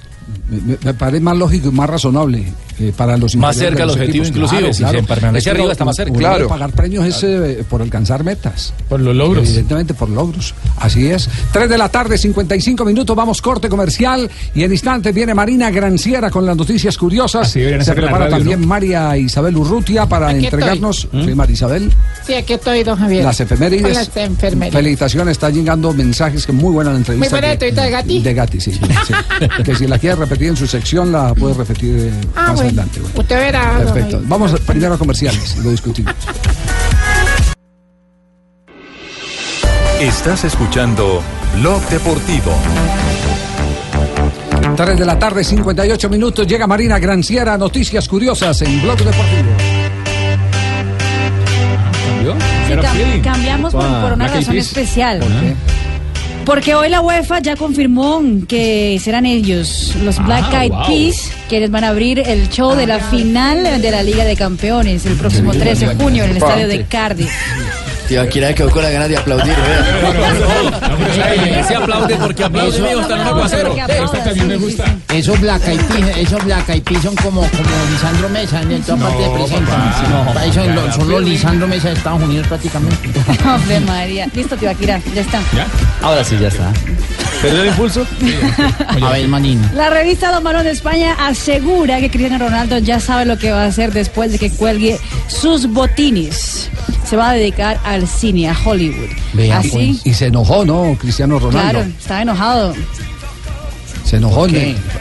Me, me parece más lógico y más razonable eh, para los Más cerca de al los objetivo equipos, inclusive, claro, si claro. se permanece Es que arriba uno- está más cerca. Claro. de pagar premios es eh, por alcanzar metas. Por los logros. Evidentemente por logros. Así es. 3 de la tarde, 55 minutos, vamos corte comercial y en instantes viene Marina Granciera con las noticias curiosas. Se prepara radio, también María Isabel Urrutia para Aquí entregarnos, sí, María Isabel, Sí, aquí estoy, don Javier. las efemérides. Las efemérides. Felicitaciones, está llegando mensajes que muy buena la entrevista. Muy buena que- entrevista de Gatti. De Gatti, sí. sí. [laughs] que si la quiere repetir en su sección, la puede repetir eh, Ah, más bueno. adelante. bueno. Usted verá. Perfecto. Vamos primero a comerciales y lo discutimos. Estás escuchando Blog Deportivo. 3 de la tarde, 58 minutos. Llega Marina Granciera, noticias curiosas en Blog Deportivo. Sí, cam- cambiamos por, por una razón especial. Porque hoy la UEFA ya confirmó que serán ellos, los Black Ah, Eyed wow. Peas, quienes van a abrir el show de la final de la Liga de Campeones el próximo 13 de junio en el estadio de Cardiff. [laughs] Tío, Akira quedó con la ganas de aplaudir, Se aplaude porque aplaude, Eso- amigo, está en un aguacero. Esta me gusta. Peas, esos Black Eyed Peas son como, como Lisandro Mesa en toda parte de presenta. Son los Lisandro Mesa de Estados Unidos prácticamente. Ave María. Listo, Tibaquira, ya está. Ahora sí, ya está. ¿Perdió el impulso? A ver, Manina. La revista Don Balón de España asegura que Cristiano Ronaldo ya sabe lo que va a hacer después de que cuelgue sus botines. Se va a dedicar al cine, a Hollywood. Así, Y se enojó, ¿no? Cristiano Ronaldo. claro, estaba enojado. Se enojó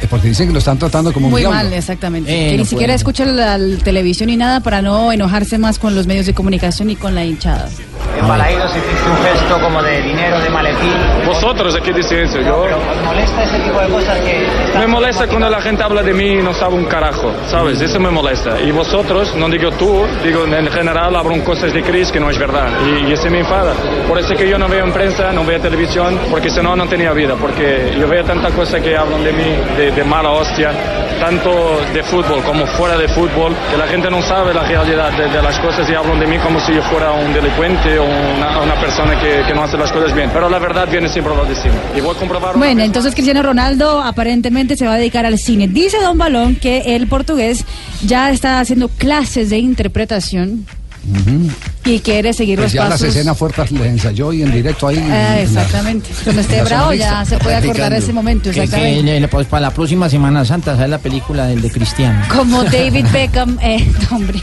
porque dicen que lo están tratando como un Muy mal, exactamente. Eh, que ni siquiera escucha la, la televisión ni nada para no enojarse más con los medios de comunicación y con la hinchada. En Balaídos hiciste un gesto como de dinero, de maletín. Vosotros, ¿qué decís eso? Yo... ¿Os molesta ese tipo de cosas que... Me molesta cuando la gente habla de mí y no sabe un carajo, ¿sabes? Eso me molesta. Y vosotros, no digo tú, digo en general, hablan cosas de Chris que no es verdad. Y, y eso me enfada. Por eso que yo no veo en prensa, no veo televisión, porque si no, no tenía vida. Porque yo veo tanta cosa que hablan de mí, de, de mala hostia, tanto de fútbol como fuera de fútbol, que la gente no sabe la realidad de, de las cosas y hablan de mí como si yo fuera un delincuente o una, una persona que, que no hace las cosas bien. Pero la verdad viene siempre lo de encima. Y voy a comprobar Bueno, entonces Cristiano Ronaldo aparentemente se va a dedicar al cine. Dice Don Balón que el portugués ya está haciendo clases de interpretación y quiere seguir Pues los ya pasos. las escenas fuertes le ensayó y en directo ahí. en Ah, exactamente. Cuando esté bravo ya se puede acordar ese momento, Que- que exactamente. le- pues para la próxima Semana Santa sale la película del de Cristiano. Como [laughs] David Beckham, eh, hombre,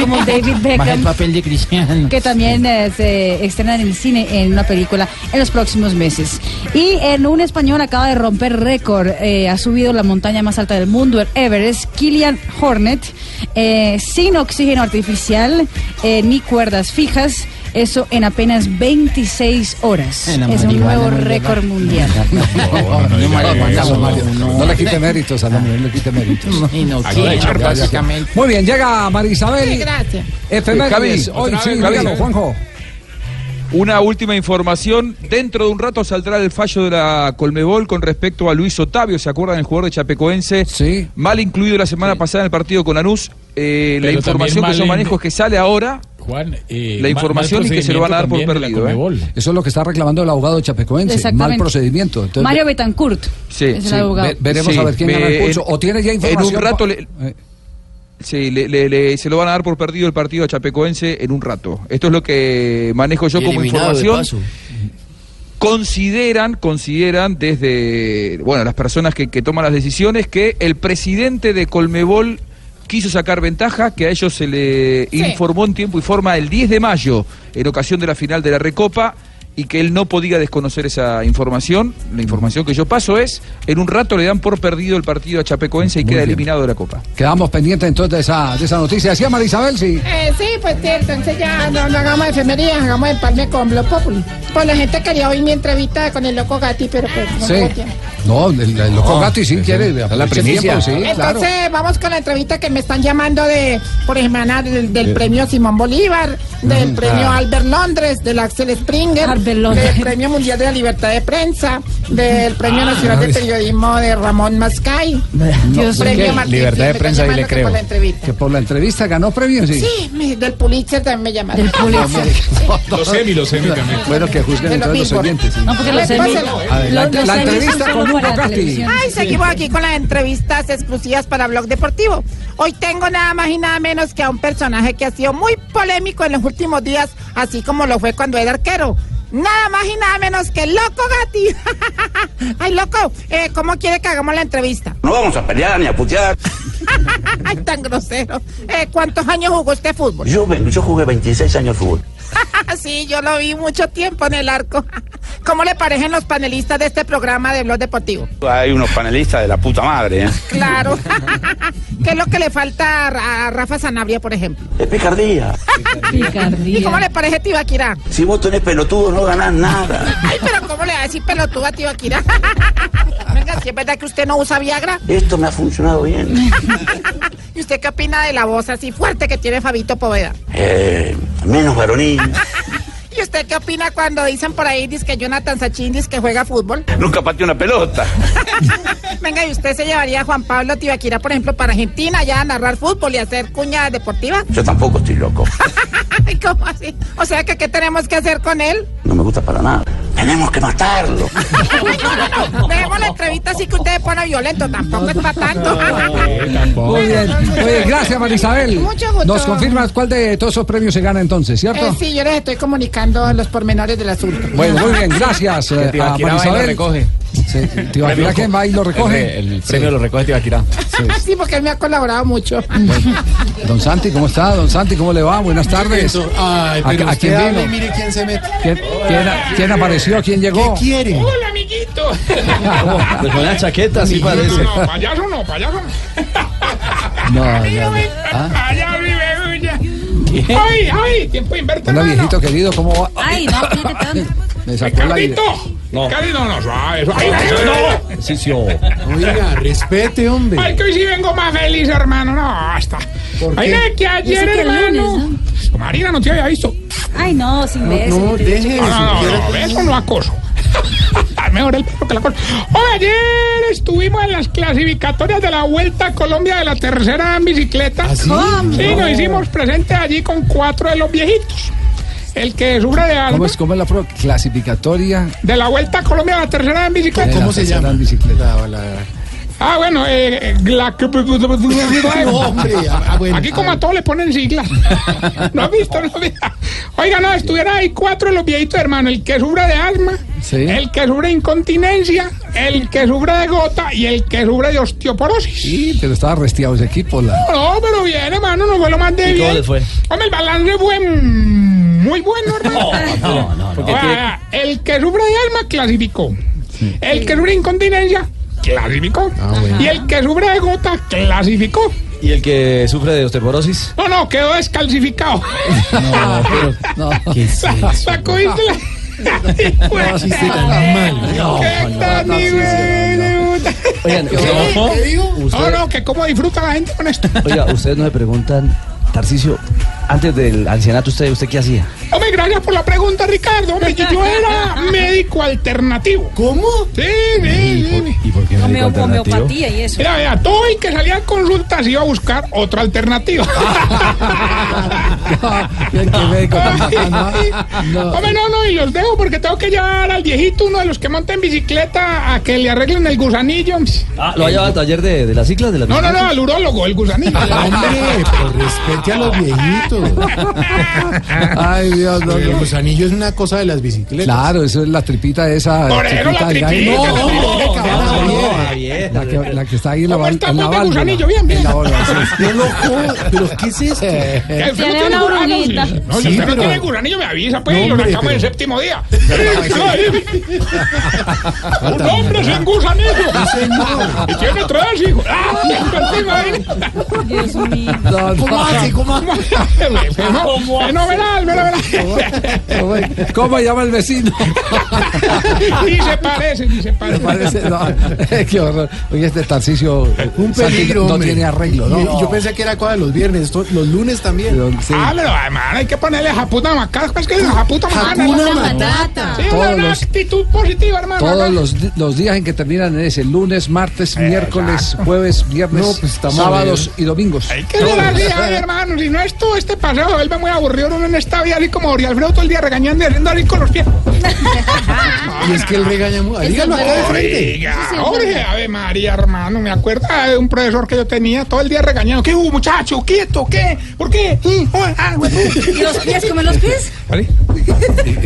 como David Más el Beckham, papel de Cristiano. que también eh, se estrena en el cine en una película en los próximos meses. Y en un español acaba de romper récord, eh, ha subido la montaña más alta del mundo, el Everest, Kilian Hornet, eh, sin oxígeno artificial eh, ni cuerdas fijas. Eso en apenas 26 horas. En Es un nuevo récord mundial. No, le quite méritos a la mujer, no le quite méritos. no. Muy bien, llega María Isabel. Gracias. Efemérides. Eh, Hoy sí, dígalo, Juanjo. Una última información. Dentro de un rato saldrá el fallo de la Colmebol con respecto a Luis Otavio. ¿Se acuerdan? El jugador de Chapecoense. Sí. Mal incluido la semana pasada en el partido con Anús. Eh, la información que yo manejo es que sale ahora. Juan, eh, La ma- información mal y que se lo van a dar por perdido, ¿eh? Eso es lo que está reclamando el abogado chapecoense. Mal procedimiento. Entonces, Mario Betancourt Sí, es el sí. abogado. ve- veremos Sí, a ver quién gana el me- pulso. ¿O tiene ya En información? un rato le- Sí, le- le- le- se lo van a dar por perdido el partido a Chapecoense en un rato. Esto es lo que manejo yo Y como información. Consideran, consideran desde, bueno, las personas que, que toman las decisiones que el presidente de Colmebol quiso sacar ventaja, que a ellos se le informó en tiempo y forma el 10 de mayo, en ocasión de la final de la Recopa, y que él no podía desconocer esa información. La información que yo paso es, en un rato le dan por perdido el partido a Chapecoense y Muy queda bien. eliminado de la Copa. Quedamos pendientes entonces de esa, de esa noticia. ¿Decía María Isabel? Sí. Eh, sí, pues sí, entonces ya no, no hagamos efemerías, hagamos empalme con Blog Populi. Pues la gente quería oír mi entrevista con el loco Gatti, pero pues no Sí. No, el, el loco No, Gatti sí quiere. sí. aproveche el primicia. sí, claro. Entonces vamos con la entrevista que me están llamando de, por ejemplo, del, del Eh. premio Simón Bolívar, del Mm, premio ah. Albert Londres, del Axel Springer. Del Premio Mundial de la Libertad de Prensa, del Premio Ah, Nacional de Periodismo de Ramón Mascay. Dios premio mío. Martín Libertad de prensa, llamaron que creo. por la entrevista. Que por la entrevista ganó premio, sí. Sí, me- del Pulitzer también me llamaron. Del Pulitzer. Los Emmy, los Emmy también. Bueno, que juzguen entonces los oyentes. sí. No, porque los. Emmy- la, entrevista con Hugo. Ay, seguimos aquí con las entrevistas exclusivas para Blog Deportivo. Hoy tengo nada más y nada menos que a un personaje que ha sido muy polémico en los últimos días, así como lo fue cuando era arquero. Nada más y nada menos que Loco Gatti. [laughs] Ay, loco, eh, ¿cómo quiere que hagamos la entrevista? No vamos a pelear ni a putear. [laughs] Ay, tan grosero. Eh, ¿Cuántos años jugó usted fútbol? Yo, yo jugué 26 años fútbol. [laughs] sí, yo lo vi mucho tiempo en el arco. [laughs] ¿Cómo le parecen los panelistas de este programa de Blog Deportivo? Hay unos panelistas de la puta madre, ¿eh? Claro. ¿Qué es lo que le falta a Ra- a Rafa Sanabria, por ejemplo? Es picardía. ¿Y cómo le parece Tibaquirá? Si vos tenés pelotudo no ganás nada. Ay, pero ¿cómo le va a decir pelotudo a Tibaquirá? Venga, si es verdad que usted no usa Viagra. Esto me ha funcionado bien. ¿Y usted qué opina de la voz así fuerte que tiene Fabito Poveda? Eh, menos varonil. ¿Y usted qué opina cuando dicen por ahí dice que Jonathan Sachin dice que juega fútbol? Nunca pateé una pelota. [laughs] Venga, ¿y usted se llevaría a Juan Pablo Tibaquira, por ejemplo, para Argentina ya a narrar fútbol y hacer cuña deportiva? Yo tampoco estoy loco. [laughs] Ay, [laughs] ¿Cómo así? O sea, que ¿qué tenemos que hacer con él? No me gusta para nada. Tenemos que matarlo. [laughs] No, no, no. Dejemos la entrevista así que usted se pone violento. Tampoco es para tanto. [laughs] Muy bien. Oye, gracias, Marisabel. Mucho gusto. Nos confirmas cuál de todos esos premios se gana entonces, ¿cierto? Eh, sí, yo les estoy comunicando los pormenores del asunto. Bueno, muy bien, gracias eh, a Marisabel. Sí, Tibaquirá, ¿quién va y lo recoge? El, el premio lo recoge Tibaquirá. Sí, porque él me ha colaborado mucho. Don Santi, ¿cómo está? Don Santi, ¿cómo le va? Buenas tardes. Ay, ¿A- pero a usted quién vino? mire quién se mete. ¿Quién, quién a- quién apareció? ¿Quién llegó? ¿Qué quiere? Hola, amiguito. Pues con la chaqueta, sí parece. No, payaso no, payaso no. No, Ay, no, no. ay, ¿Ah? Allá vive uña. Ay, ay, tiempo de invertir. Hola, viejito querido, ¿cómo va? Ay, no, fíjate tanto. [laughs] Me sacó la idea. Ricardito. No. No, suave, suave. Ay, no. Sí, sí, Oiga, respete, hombre. Ay, que hoy sí vengo más feliz, hermano. No, basta. ¿Por qué? Ay, no, que ayer, hermano. lunes, Marina, no te había visto. Ay, no, sin beso. no, deje No, no, no, no, eso no acoso. [laughs] Mejor el perro que la cosa. Hoy ayer estuvimos en las clasificatorias de la Vuelta a Colombia de la tercera en bicicleta. sí? Sí, nos hicimos presentes allí con cuatro de los viejitos. El que sufre de algo. ¿Cómo es, cómo es la pro- clasificatoria? De la Vuelta a Colombia la tercera en bicicleta. ¿Cómo se tercera llama? en bicicleta. La- la- Ah, bueno, eh, la... [laughs] No, hombre, ah, bueno, Aquí como ah, a todos le ponen siglas. [laughs] ¿No has visto? ¿No has visto? Oiga, no, estuvieran ahí cuatro de los viejitos, hermano. El que sufre de asma, Sí. el que sufre de incontinencia, el que sufre de gota y el que sufre de osteoporosis. Sí, pero estaba restiado ese equipo. La... No, pero bien, hermano, no fue lo más de ¿Y cómo bien. les fue? Hombre, el balance fue muy bueno, hermano. No, no, no. Ah, el que sufre de alma clasificó. El que sufre de incontinencia clasificó. Y el que sufre de gota clasificó. ¿Y el que sufre de osteoporosis? No, no, quedó descalcificado. [laughs] No, pero. No. Sacudiste la. [laughs] Qué chiste tan mal. No. Oigan, ¿Qué digo? No, no, que cómo disfruta la gente con esto. oiga, ustedes no me preguntan, Tarcicio, antes del ancianato, ¿usted, usted qué hacía? Hombre, gracias por la pregunta, Ricardo. Hombre, yo yo [laughs] era médico alternativo. ¿Cómo? Sí, sí, sí. ¿Y por qué Homeo- homeopatía y eso. Mira, vea, todo el que salía a consultas iba a buscar otra alternativa. [laughs] Médico. Hombre, no, no, y los dejo porque tengo que llevar al viejito, uno de los que monta en bicicleta, a que le arreglen el gusanillo. Ah, ¿Lo ha llevado al taller de, de las ciclas? De la No, no, no, al urólogo, el gusanillo. Hombre, pero respete a los viejitos. [laughs] Ay, Dios, no, El gusanillo es una cosa de las bicicletas. Claro, eso es la tripita esa. Por eso la tripita. No, No, no, Javier. La que, la que está ahí en la, ¿Cómo val- está, en la válvula. gusanillo? Bien, bien. En la válvula, sí. [laughs] No lo jodo, pero ¿qué es esto? [laughs] Que no Tiene una brujita. No, Sí, si usted no tiene gusanillo, me avisa, pues, No, y lo sacamos pero- el séptimo día. [laughs] Un hombre sin gusanillo. Y tiene tres hijos. ¡Ah! Dios mío. ¿Cómo hace? ¿Cómo hace? Feno- Fenomenal, fenomenal. ¿Cómo llama el vecino? Ni se parece, ni se parece. Parece, no, qué horror. Hoy este Tarcicio [laughs] Un peligro, no hombre. tiene arreglo, ¿no? Yo, yo pensé que era cosa de los viernes, esto- los lunes también. Ah, pero además hay que ponerle japuta macana. Pues que es japuta macana. ¿no? Matata. Sí, Todos una los- actitud positiva, hermano. Todos los, los días en que terminan en ese lunes, martes, miércoles, jueves, viernes, No, pues sábados y domingos. Hay que ay, hermano. Si no esto, este paseo se vuelve muy aburrido. Uno en esta vida así como Ori Alfredo todo el día regañando y haciendo así con los pies. [laughs] Y es que él regaña mucho. Dígalo acá de frente. Oiga, Jorge, Ave María, hermano, me acuerdo de un profesor que yo tenía todo el día regañando. ¿Qué hubo, muchacho? ¿Quieto? ¿Qué? ¿Por qué? Mm, oh, ah. ¿Y los pies? ¿Comen los pies? ¿Vale?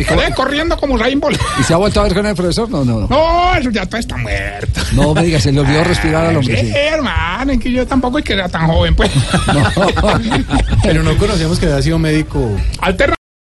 Sale corriendo como Usain Bolt. ¿Y se ha vuelto a ver con el profesor? No, no, no. No, eso ya todo está muerto. No me digas, se le olvidó respirar al hombre. Sí, sí. hermano, es que yo tampoco es que era tan joven, pues. [laughs] [laughs] Pero no conocíamos que había sido médico. Alterna